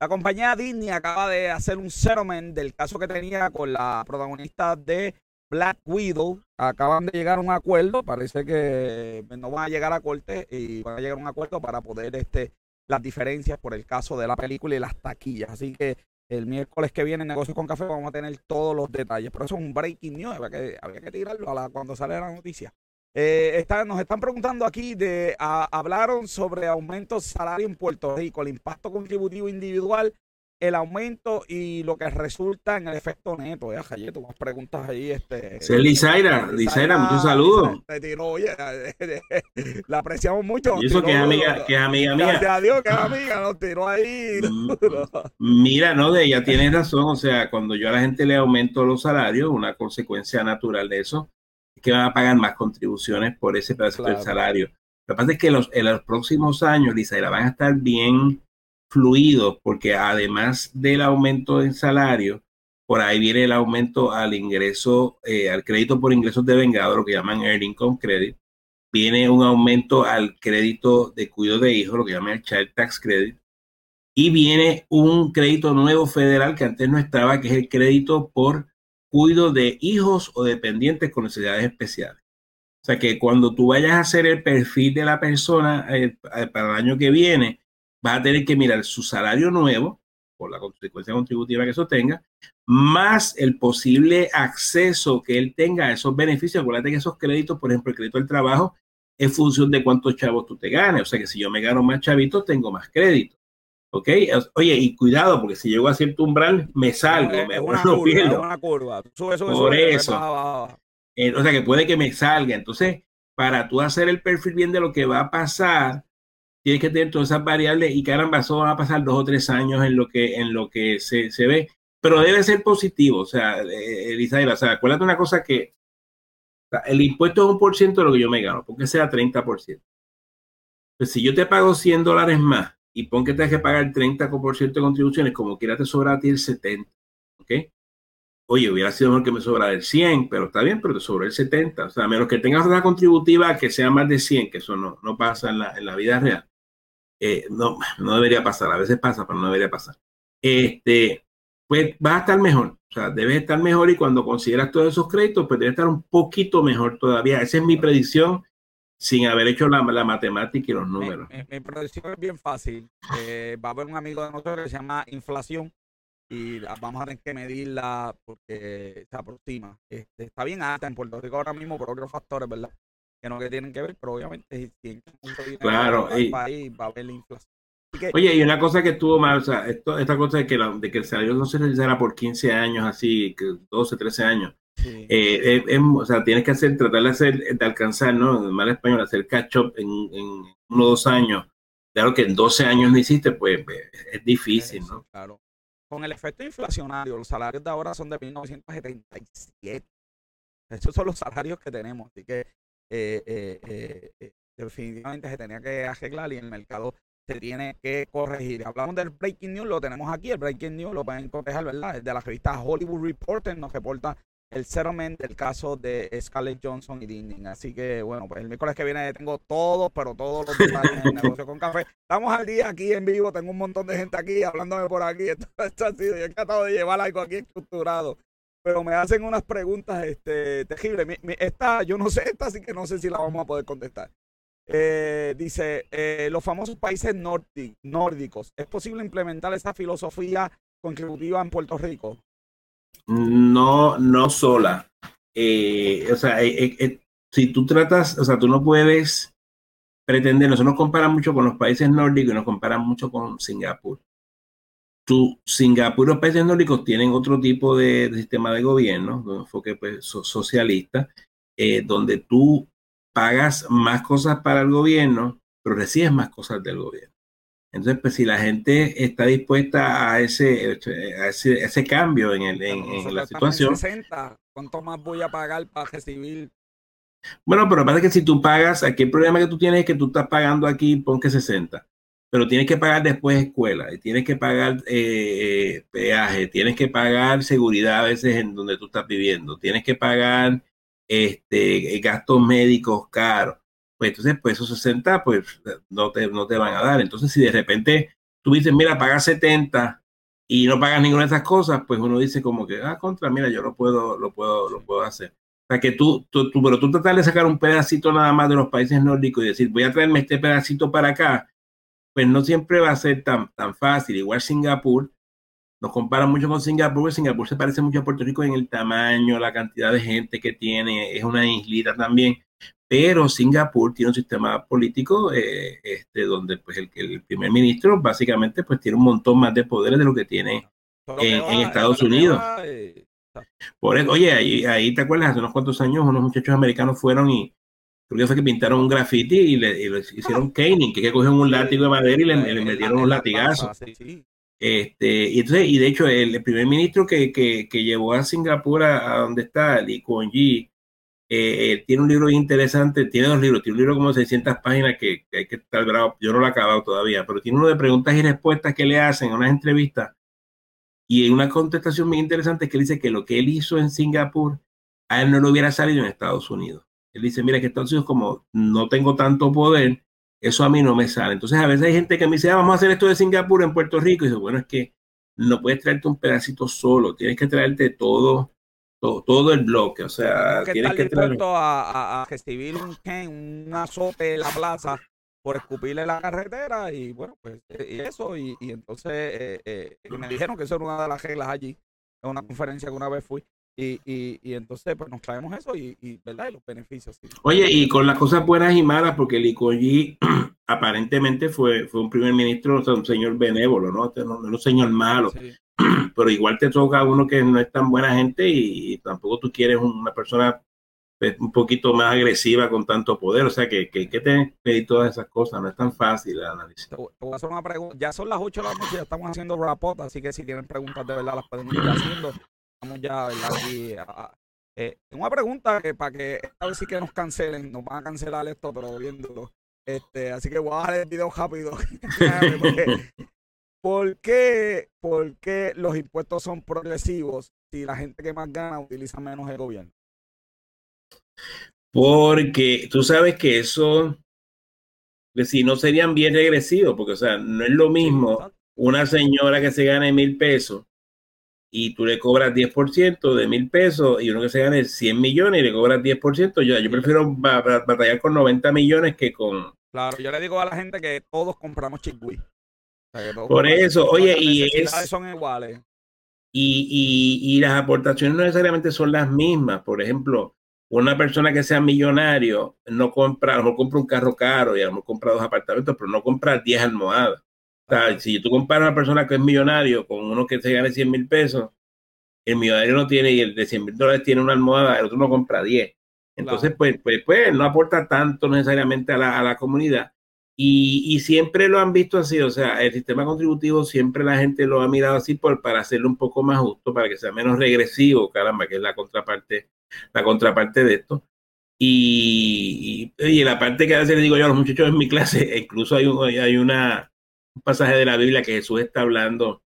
La compañía Disney acaba de hacer un settlement del caso que tenía con la protagonista de Black Widow. Acaban de llegar a un acuerdo. Parece que no van a llegar a corte y van a llegar a un acuerdo para poder este las diferencias por el caso de la película y las taquillas. Así que el miércoles que viene en Negocios con Café vamos a tener todos los detalles. Pero eso es un breaking news. Había que, había que tirarlo a la, cuando sale la noticia. Eh, nos están preguntando aquí de hablaron sobre aumentos salario en Puerto Rico, el impacto contributivo individual, el aumento y lo que resulta en el efecto neto. Ya, eh, tú más preguntas ahí. Este, sí, Lizaira, Lizaira, muchos saludos. Te tiró, oye, la apreciamos mucho. Y eso que es amiga, que es amiga mía. Gracias a Dios que es amiga, nos tiró ahí. Mm, mira, no, de ella tienes razón. O sea, cuando yo a la gente le aumento los salarios, una consecuencia natural de eso que van a pagar más contribuciones por ese pedazo del salario. Lo que pasa es que los, en los próximos años, Lisa, van a estar bien fluidos porque además del aumento del salario, por ahí viene el aumento al ingreso, eh, al crédito por ingresos de vengado, lo que llaman Earning Income Credit. Viene un aumento al crédito de cuidado de hijos, lo que llaman el Child Tax Credit. Y viene un crédito nuevo federal que antes no estaba, que es el crédito por cuido de hijos o dependientes con necesidades especiales. O sea que cuando tú vayas a hacer el perfil de la persona eh, eh, para el año que viene, vas a tener que mirar su salario nuevo, por la consecuencia contributiva que eso tenga, más el posible acceso que él tenga a esos beneficios. Acuérdate que esos créditos, por ejemplo, el crédito del trabajo, es función de cuántos chavos tú te ganes. O sea que si yo me gano más chavitos, tengo más crédito. ¿Ok? Oye, y cuidado, porque si llego a cierto umbral, me salgo, me es una, curva, es una curva. Sube, sube, Por eso. Eh, o sea, que puede que me salga. Entonces, para tú hacer el perfil bien de lo que va a pasar, tienes que tener todas esas variables y caramba, eso va a pasar dos o tres años en lo que, en lo que se, se ve. Pero debe ser positivo. O sea, eh, o sea, acuérdate una cosa que el impuesto es un por ciento de lo que yo me gano, porque sea 30%. Pues si yo te pago 100 dólares más y pon que tengas que pagar el 30% de contribuciones, como quiera te sobra a ti el 70%. ¿Ok? Oye, hubiera sido mejor que me sobra el 100, pero está bien, pero te sobra el 70. O sea, a menos que tengas una contributiva que sea más de 100, que eso no, no pasa en la, en la vida real. Eh, no, no debería pasar. A veces pasa, pero no debería pasar. Este, pues vas a estar mejor. O sea, debes estar mejor y cuando consideras todos esos créditos, pues debes estar un poquito mejor todavía. Esa es mi predicción sin haber hecho la, matemática y los números. Mi, predicción es bien fácil. Eh, va a haber un amigo de nosotros que se llama inflación y vamos a tener que medirla porque se aproxima. Este, está bien alta en Puerto Rico ahora mismo por otros factores, ¿verdad? Que no que tienen que ver, pero obviamente si claro, país va a haber la inflación. Oye, y una cosa que estuvo mal, o sea, esto, esta cosa de que, de que el salario no se realizara por 15 años, así, que 12, 13 años, eh, o sea, tienes que hacer, tratar de hacer, de alcanzar, ¿no? En mal español, hacer catch up en, uno o dos años. Claro que en 12 años no hiciste, pues, pues es difícil, ¿no? Claro. Con el efecto inflacionario, los salarios de ahora son de 1977. Esos son los salarios que tenemos. Así que eh, eh, definitivamente se tenía que arreglar y el mercado se tiene que corregir. Hablamos del Breaking News, lo tenemos aquí. El Breaking News lo pueden corregir, ¿verdad? Es de la revista Hollywood Reporter, nos reporta el settlement del caso de Scarlett Johnson y Disney. Así que, bueno, pues el miércoles que viene tengo todo, pero todos los detalles en negocio con café. Estamos al día aquí en vivo, tengo un montón de gente aquí hablándome por aquí. Esto, ha sido, yo he tratado de llevar algo aquí estructurado. pero me hacen unas preguntas este, terribles. esta, yo no sé, esta así que no sé si la vamos a poder contestar. Eh, dice, eh, los famosos países nórdicos, ¿es posible implementar esa filosofía contributiva en Puerto Rico? No, no sola. Eh, o sea, si tú tratas, o sea, tú no puedes pretender, nosotros nos comparan mucho con los países nórdicos y nos comparan mucho con Singapur. Tú, Singapur y los países nórdicos tienen otro tipo de, sistema de gobierno, de enfoque pues, socialista, donde tú pagas más cosas para el gobierno, pero recibes más cosas del gobierno. Entonces, pues si la gente está dispuesta a ese, a ese, cambio en, el, en, la situación. ¿Cuánto más voy a pagar para recibir? Bueno, pero pasa que si tú pagas, aquí el problema que tú tienes es que tú estás pagando aquí, pon que 60, pero tienes que pagar después escuela, y tienes que pagar eh, eh, peaje, tienes que pagar seguridad a veces en donde tú estás viviendo, tienes que pagar este, gastos médicos caros, pues entonces, pues esos 60, pues no te, no te van a dar. Entonces, si de repente tú dices, mira, paga 70 y no pagas ninguna de esas cosas, pues uno dice como que, ah, contra, mira, yo lo puedo, lo puedo, lo puedo hacer. O sea, que tú, tú, tú, pero tú tratar de sacar un pedacito nada más de los países nórdicos y decir, voy a traerme este pedacito para acá, pues no siempre va a ser tan, tan fácil. Igual Singapur, nos comparan mucho con Singapur, Singapur se parece mucho a Puerto Rico en el tamaño, la cantidad de gente que tiene, es una islita también, pero Singapur tiene un sistema político eh, este, donde pues el, el, primer ministro básicamente pues tiene un montón más de poderes de lo que tiene en, Estados Unidos. Por eso, oye, ahí, ahí te acuerdas, hace unos cuantos años unos muchachos americanos fueron y creo que fue que pintaron un graffiti y le, hicieron caning, que, que cogieron un látigo de madera y le, metieron un latigazo. Este, y, entonces, y de hecho, el, primer ministro que, que, que, llevó a Singapur a, donde está, Lee Kuan Yew, eh, tiene un libro interesante, tiene dos libros, tiene un libro como 600 páginas que, hay que estar bravo, yo no lo he acabado todavía, pero tiene uno de preguntas y respuestas que le hacen en unas entrevistas y en una contestación muy interesante que dice que lo que él hizo en Singapur, a él no lo hubiera salido en Estados Unidos. Él dice, mira que Estados Unidos como no tengo tanto poder, eso a mí no me sale. Entonces, a veces hay gente que me dice, ah, vamos a hacer esto de Singapur en Puerto Rico. Y dice, bueno, es que no puedes traerte un pedacito solo, tienes que traerte todo, todo, el bloque. O sea, tienes que estar dispuesto a, a, recibir un, un azote en la plaza por escupirle la carretera y bueno, pues y eso. Y, entonces eh, eh, me dijeron que eso era una de las reglas allí, en una conferencia que una vez fui. Y, y, y, entonces pues nos traemos eso y, y ¿verdad? Y los beneficios. Oye, y con las cosas buenas y malas, porque Licoyi aparentemente fue, fue un primer ministro, o sea, un señor benévolo, ¿no? Este no, un señor malo. Pero igual te toca a uno que no es tan buena gente y, tampoco tú quieres una persona pues, un poquito más agresiva con tanto poder. O sea, que, que, te pedir todas esas cosas. No es tan fácil analizar. una pregunta. Ya son las 8 de la noche, ya estamos haciendo rapot, así que si tienen preguntas de verdad las pueden ir haciendo. Estamos ya aquí. Eh, una pregunta que para que a ver si que nos cancelen, nos van a cancelar esto, pero viéndolo. Este, así que voy a bajar el video rápido. ¿Por qué, ¿Por qué los impuestos son progresivos si la gente que más gana utiliza menos el gobierno? Porque tú sabes que eso, pues, si no serían bien regresivos, porque o sea, no es lo mismo una señora que se gane mil pesos y tú le cobras 10% de mil pesos y uno que se gane 100 millones y le cobras 10%, yo, yo prefiero batallar con 90 millones que con... Claro, yo le digo a la gente que todos compramos Por eso, oye, y es... son iguales. Y, y, y las aportaciones no necesariamente son las mismas. Por ejemplo, una persona que sea millonario no compra, a lo mejor compra un carro caro y a lo mejor compra dos apartamentos, pero no compra 10 almohadas si tú comparas a una persona que es millonario con uno que se gane 100 mil pesos, el millonario no tiene y el de 100 mil dólares tiene una almohada, el otro no compra 10. Entonces, pues, pues, pues, no aporta tanto necesariamente a la, a la comunidad. Y, y, siempre lo han visto así, o sea, el sistema contributivo siempre la gente lo ha mirado así por, para hacerlo un poco más justo, para que sea menos regresivo, caramba, que es la contraparte, la contraparte de esto. Y, y, la parte que a veces le digo yo a los muchachos en mi clase, incluso hay, un, hay una, pasaje de la Biblia que Jesús está hablando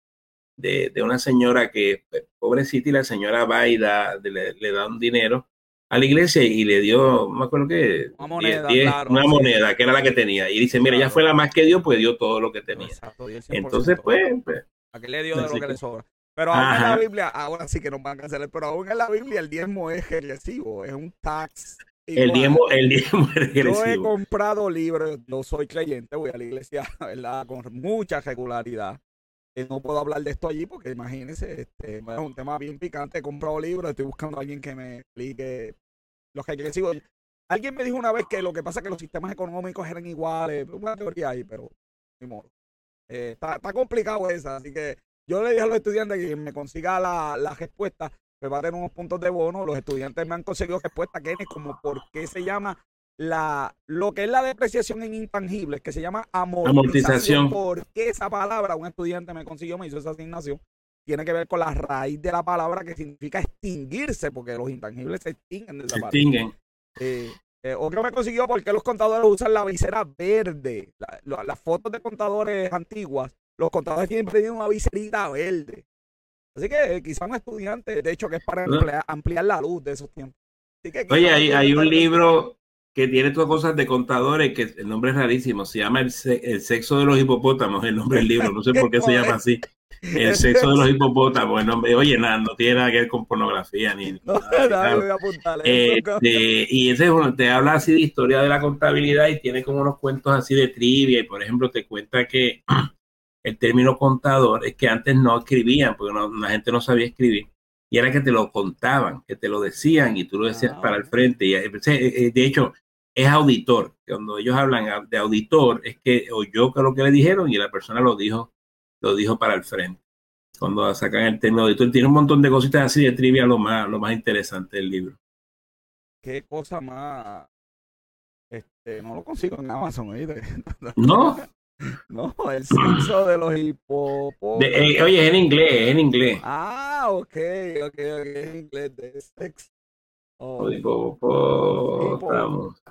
de, una señora que, pobrecita, y la señora va y le, da un dinero a la iglesia y le dio, me acuerdo que una moneda, una moneda que era la que tenía. Y dice, mira, ella fue la más que dio, pues dio todo lo que tenía. Entonces, pues, pues, ¿A qué le dio de lo que, le sobra? Pero aún en la Biblia, ahora sí que nos van a cancelar, pero aún en la Biblia el diezmo es regresivo, es un tax. El diezmo, el diezmo es regresivo. Yo he comprado libros, no soy creyente, voy a la iglesia, ¿verdad? Con mucha regularidad. No puedo hablar de esto allí porque imagínense, este, es un tema bien picante. He comprado libros, estoy buscando a alguien que me explique los regresivos. Alguien me dijo una vez que lo que pasa es que los sistemas económicos eran iguales, una teoría ahí, pero ni modo. Eh, está, está complicado esa, así que yo le dije a los estudiantes que me consiga la, la respuesta, me va unos puntos de bono. Los estudiantes me han conseguido respuesta que es como por qué se llama la lo que es la depreciación en intangibles, que se llama amortización. ¿Por qué esa palabra un estudiante me consiguió, me hizo esa asignación? Tiene que ver con la raíz de la palabra que significa extinguirse, porque los intangibles se extinguen de esa se extinguen. Eh, eh, otro me consiguió porque los contadores usan la visera verde. las fotos de contadores antiguas los contadores siempre tienen una viserita verde. Así que quizá un estudiante, de hecho, que es para ampliar, la luz de esos tiempos. Oye, hay, un libro que tiene todas cosas de contadores, que el nombre es rarísimo, se llama El, sexo de los hipopótamos, el nombre del libro, no sé por qué se llama así. El sexo de los hipopótamos, el nombre, oye, nada, no tiene nada que ver con pornografía ni. No, nada, voy a este, y ese te habla así de historia de la contabilidad y tiene como unos cuentos así de trivia, y por ejemplo, te cuenta que el término contador es que antes no escribían, porque la gente no sabía escribir, y era que te lo contaban, que te lo decían y tú lo decías para el ah. frente. Y, eh, eh, de hecho, es auditor. Cuando ellos hablan de auditor, es que oyó que lo que le dijeron y la persona lo dijo, lo dijo para el frente. Cuando sacan el término auditor, tiene un montón de cositas así de trivia, lo más, lo más interesante del libro. Qué cosa más. Este, no lo consigo en Amazon, No. No, el sexo de los hipopótamos. Eh, oye, es en inglés, es en inglés. Ah, ok, ok, ok, es en inglés de sexo. Oh. Hipopótamos.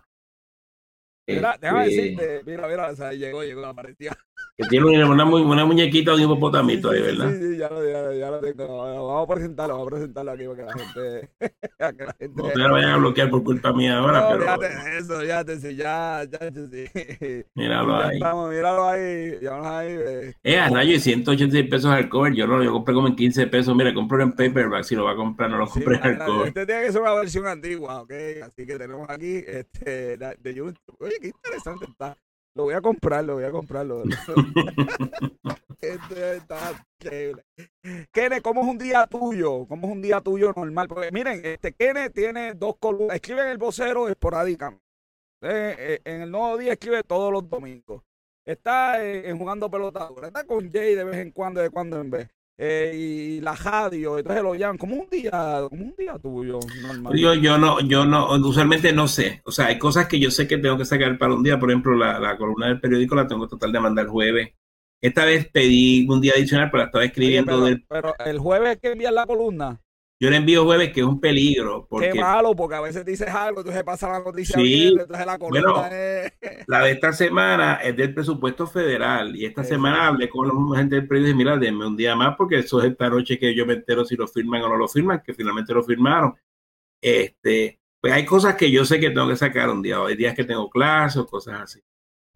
Mira, déjame este decirte, mira, mira, o sea, llegó, llegó, apareció. Que tiene una, una muñequita de un hipopotamito ahí, ¿verdad? Sí, sí, ya lo, ya, ya lo tengo. Vamos a presentarlo, vamos a presentarlo aquí para que la gente. que la gente no te vayan a bloquear por culpa mía ahora, no, pero. Fíjate eso, fíjate, sí, ya, ya, sí. Míralo ahí. Vamos, míralo ahí, vamos ahí. Eh, eh a rayo, 186 pesos al cover. Yo no, yo compré como en 15 pesos. Mira, compro en paperback. Si lo va a comprar, no lo compré al cover. Este tiene que ser una versión antigua, ¿ok? Así que tenemos aquí este de YouTube. Oye, qué interesante está. Lo voy a comprar, lo voy a comprar. este está increíble. Kene, ¿cómo es un día tuyo? ¿Cómo es un día tuyo normal? Porque miren, este Kene tiene dos columnas. Escribe en el vocero esporádicamente. Eh, eh, en el nuevo día escribe todos los domingos. Está eh, en jugando pelotadura. Está con Jay de vez en cuando, de cuando en vez. Eh, y la radio, entonces lo llaman como un día, como un día tuyo normal. Yo, yo no, yo no, usualmente no sé. O sea, hay cosas que yo sé que tengo que sacar para un día. Por ejemplo, la, columna del periódico la tengo total de mandar el jueves. Esta vez pedí un día adicional, pero la estaba escribiendo. pero, el jueves que envías la columna. Yo le envío jueves que es un peligro. Porque... Qué malo, porque a veces dices algo, entonces pasa la noticia sí, entonces la columna es... La de esta semana es del presupuesto federal y esta semana hablé con la gente del periódico y dije, mira, denme un día más porque eso es esta noche que yo me entero si lo firman o no lo firman, que finalmente lo firmaron. Este, pues hay cosas que yo sé que tengo que sacar un día, hay días que tengo clases o cosas así.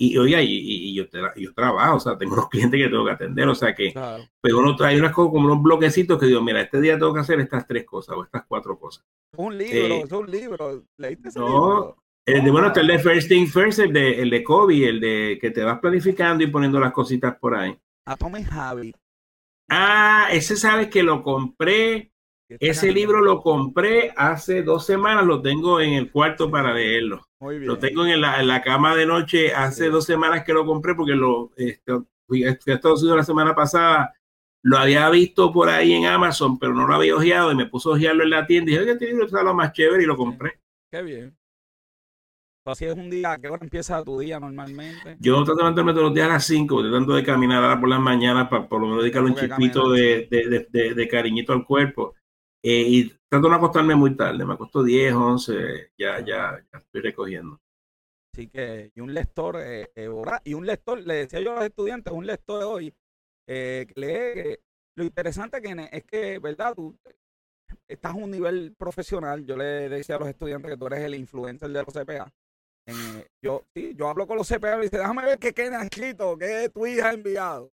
Y oye, y, yo, yo, trabajo, o sea, tengo unos clientes que tengo que atender, o sea que, pero pues uno trae unas cosas como unos bloquecitos que digo, mira, este día tengo que hacer estas tres cosas o estas cuatro cosas. Un libro, eh, es un libro, leíste ese no, El de, bueno, está el de First Thing First, el de, el de Kobe, el de que te vas planificando y poniendo las cositas por ahí. Atomic Habit. Ah, ese sabes que lo compré ese libro lo compré hace dos semanas, lo tengo en el cuarto para leerlo. Lo tengo en la, cama de noche hace dos semanas que lo compré porque lo este, fui a Estados Unidos la semana pasada. Lo había visto por ahí en Amazon, pero no lo había ojeado y me puso a ojearlo en la tienda y dije, oye, este libro está lo más chévere y lo compré. Qué bien. Así es un día, ¿a qué hora empieza tu día normalmente? Yo trato de levantarme todos los días a las 5, tratando de caminar ahora por las mañanas para por lo menos dedicarle un chiquito de, de, de, cariñito al cuerpo. Eh, y trato de acostarme muy tarde, me acuesto 10, 11, ya, ya, ya estoy recogiendo. Así que, y un lector, eh, eh, y un lector, le decía yo a los estudiantes, un lector de hoy, eh, lee, lo interesante que es que, ¿verdad? Tú estás a un nivel profesional, yo le decía a los estudiantes que tú eres el influencer de los CPA. yo, sí, yo hablo con los CPA y dice, déjame ver qué queda escrito, qué tu hija ha enviado.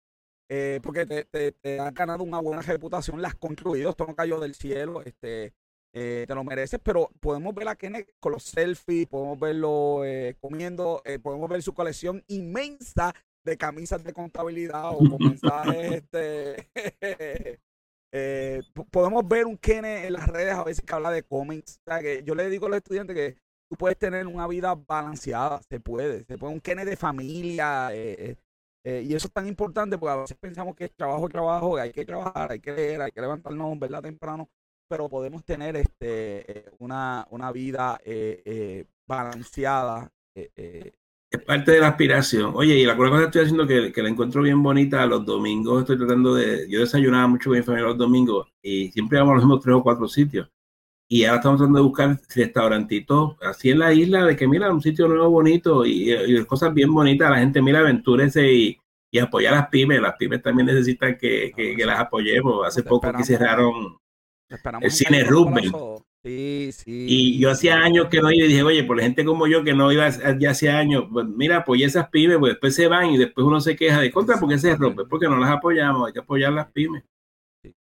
Eh, porque te, te, te has ganado una buena reputación, la has construido, esto no cayó del cielo, este, eh, te lo mereces, pero podemos ver a Kenneth con los selfies, podemos verlo eh, comiendo, eh, podemos ver su colección inmensa de camisas de contabilidad o con mensajes, este, po- podemos ver un Kenneth en las redes a veces que habla de cómics, o sea, que yo le digo a los estudiantes que tú puedes tener una vida balanceada, se puede, se puede un Kenneth de familia, eh, eh, y eso es tan importante porque a veces pensamos que es trabajo, trabajo, hay que trabajar, hay que leer, hay que levantarnos, ¿verdad? Temprano, pero podemos tener este eh, una, una vida eh, balanceada. Es parte de la aspiración. Oye, y la cosa que estoy haciendo que, que la encuentro bien bonita los domingos, estoy tratando de, yo desayunaba mucho con mi familia los domingos y siempre íbamos a los mismos tres o cuatro sitios. Y ahora estamos tratando de buscar restaurantitos así en la isla, de que mira, un sitio nuevo bonito y, y cosas bien bonitas. La gente mira, aventúrese y, y apoya a las pymes. Las pymes también necesitan que, que- que las apoyemos. Hace poco aquí cerraron El cine Rubén. Sí, sí. Y yo hacía años que no iba y dije, oye, por la gente como yo que no iba ya hace años, pues mira, apoyé esas pymes, pues después se van y después uno se queja de contra porque se rompe, porque no las apoyamos, hay que apoyar las pymes.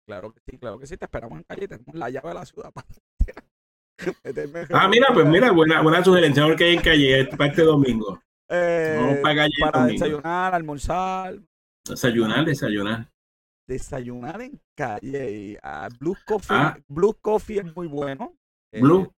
Claro que sí, claro que sí. Te esperamos en calle, tenemos la llave de la ciudad. para- Ah, mira, pues mira, buena, buena sugerencia, qué hay en calle este- para este domingo. Eh, Vamos para calle para domingo. desayunar, almorzar, Desayunar, desayunar. desayunar en calle. Ah, Blue Coffee, Ah. Blue Coffee es muy bueno. Eh, Blue.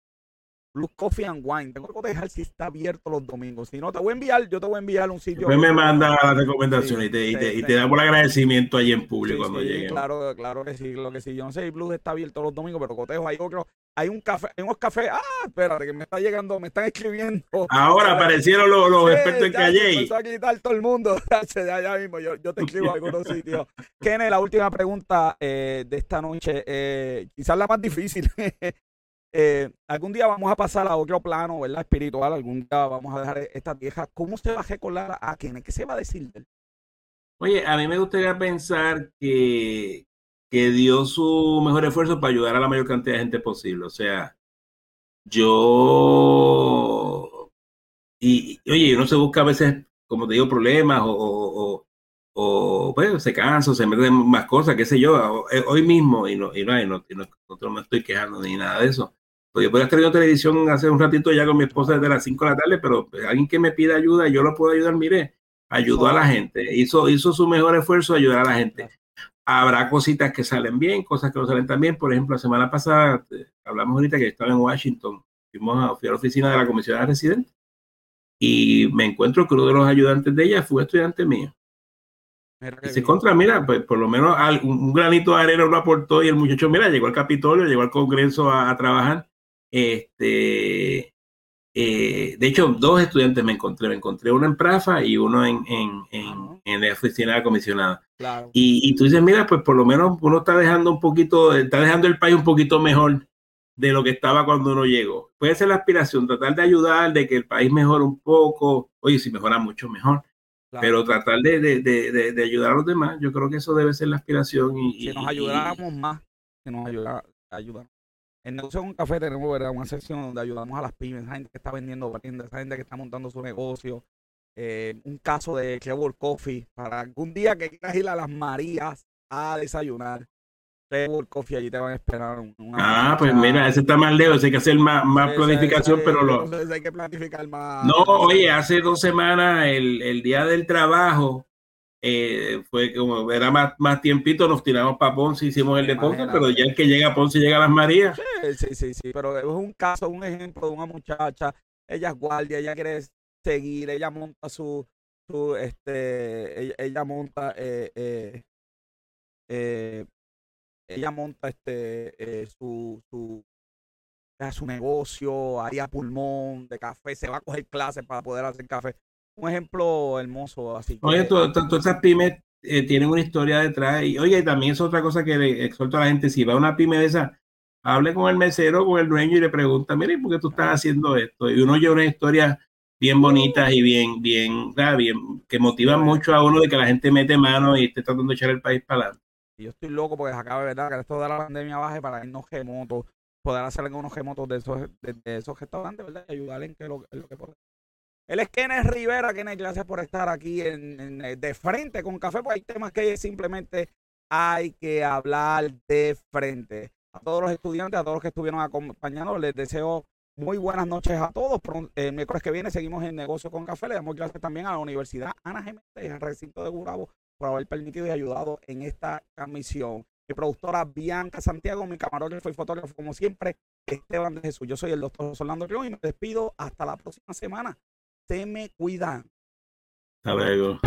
Blue Coffee and Wine. Tengo que dejar si está abierto los domingos. Si no, te voy a enviar, yo te voy a enviar un sitio. Después me manda las recomendaciones Sí, y, te, y, sí, te, y te damos el agradecimiento allí en público cuando sí, lleguemos. Claro, claro que sí, lo que sí. Yo no sé si Blue está abierto los domingos, pero cotejo, hay otro, hay un café, hay unos cafés. Ah, espérate, que me está llegando, me están escribiendo. Ahora aparecieron los, los expertos en calle. Empezó a quitar todo el mundo. ya, ya mismo, yo, yo te escribo a algunos sitios. Kenneth, la última pregunta eh, de esta noche, eh, quizás la más difícil. Eh, algún día vamos a pasar a otro plano, ¿verdad? Espiritual. Algún día vamos a dejar esta vieja. ¿Cómo se va a recordar a Kenneth? ¿Qué se va a decir de él? Oye, a mí me gustaría pensar que, que dio su mejor esfuerzo para ayudar a la mayor cantidad de gente posible. O sea, yo... Y, y, oye, uno se busca a veces, como te digo, problemas o- o, pues, se cansa, se mete en más cosas, qué sé yo. Eh, Hoy mismo, y no, y no, y no, y no, no me estoy quejando ni nada de eso. Pues yo podría estar viendo televisión hace un ratito ya con mi esposa desde las 5 de la tarde, pero alguien que me pida ayuda, yo lo puedo ayudar, mire, ayudó a la gente, hizo, hizo su mejor esfuerzo de ayudar a la gente. Habrá cositas que salen bien, cosas que no salen tan bien. Por ejemplo, la semana pasada, eh, hablamos ahorita que estaba en Washington, fuimos a, fui a la oficina de la comisionada residente y me encuentro que uno de los ayudantes de ella fue estudiante mío. Dice, contra, mira, pues por lo menos un, un granito de arena lo aportó y el muchacho, mira, llegó al Capitolio, llegó al Congreso a, a trabajar. Este, eh, de hecho, dos estudiantes me encontré. Me encontré uno en Prafa y uno en, en, en, en la oficina de la comisionada. Claro. Y, y tú dices, mira, pues por lo menos uno está dejando un poquito, está dejando el país un poquito mejor de lo que estaba cuando uno llegó. Puede ser la aspiración, tratar de ayudar, de que el país mejore un poco. Oye, si mejora mucho, mejor. Claro. Pero tratar de, de, de, de, ayudar a los demás, yo creo que eso debe ser la aspiración. Y, si nos y- ayudáramos más, si nos ayudara, ayudar. En negocio con café tenemos ¿verdad? una sección donde ayudamos a las pymes, esa gente que está vendiendo tiendas, esa gente que está montando su negocio. Eh, un caso de Trevor Coffee, para algún día que quieras ir a las Marías a desayunar. Trevor Coffee, allí te van a esperar. una Ah, pues mira, ese está más lejos, hay que hacer más, planificación, pero lo... hay que planificar más. No, oye, hace dos semanas, el, el día del trabajo, eh, fue como, era más, más tiempito, nos tiramos para Ponce, hicimos el de Ponce, Imagínate. pero ya el que llega a Ponce llega a las Marías. Sí, sí, sí, sí, pero es un caso, un ejemplo de una muchacha, ella es guardia, ella quiere seguir, ella monta su, su este, ella, ella monta, eh, eh, ella monta este, eh, su, su, su negocio, haría pulmón de café, se va a coger clases para poder hacer café. Un ejemplo hermoso, así. Oye, todas esas pymes eh, tienen una historia detrás. Y oye, también es otra cosa que le exhorto a la gente, si va a una pyme de esa, hable con el mesero, con el dueño y le pregunta, mire, ¿por qué tú estás haciendo esto? Y uno lleva una historia bien bonitas y bien, bien, bien, que motivan mucho a uno de que la gente mete mano y esté tratando de echar el país para adelante. Y yo estoy loco porque se acaba, ¿verdad? Que esto de la pandemia baje para irnos remotos, poder hacer algunos remotos de esos, de, de esos restaurantes, ¿verdad? Y ayudar en, que lo, lo que podemos. Él es Kenneth Rivera. Kenneth, gracias por estar aquí en, eh, de frente con Café, porque hay temas que simplemente hay que hablar de frente. A todos los estudiantes, a todos los que estuvieron acompañando, les deseo muy buenas noches a todos. El miércoles que viene seguimos en Negocio con Café. Le damos gracias también a la Universidad Ana Geméndez, el recinto de Gurabo, por haber permitido y ayudado en esta transmisión. Mi productora Bianca Santiago, mi camarógrafo y fotógrafo, como siempre, Esteban de Jesús. Yo soy el doctor Orlando León y me despido hasta la próxima semana. Se me cuidan. Hasta luego.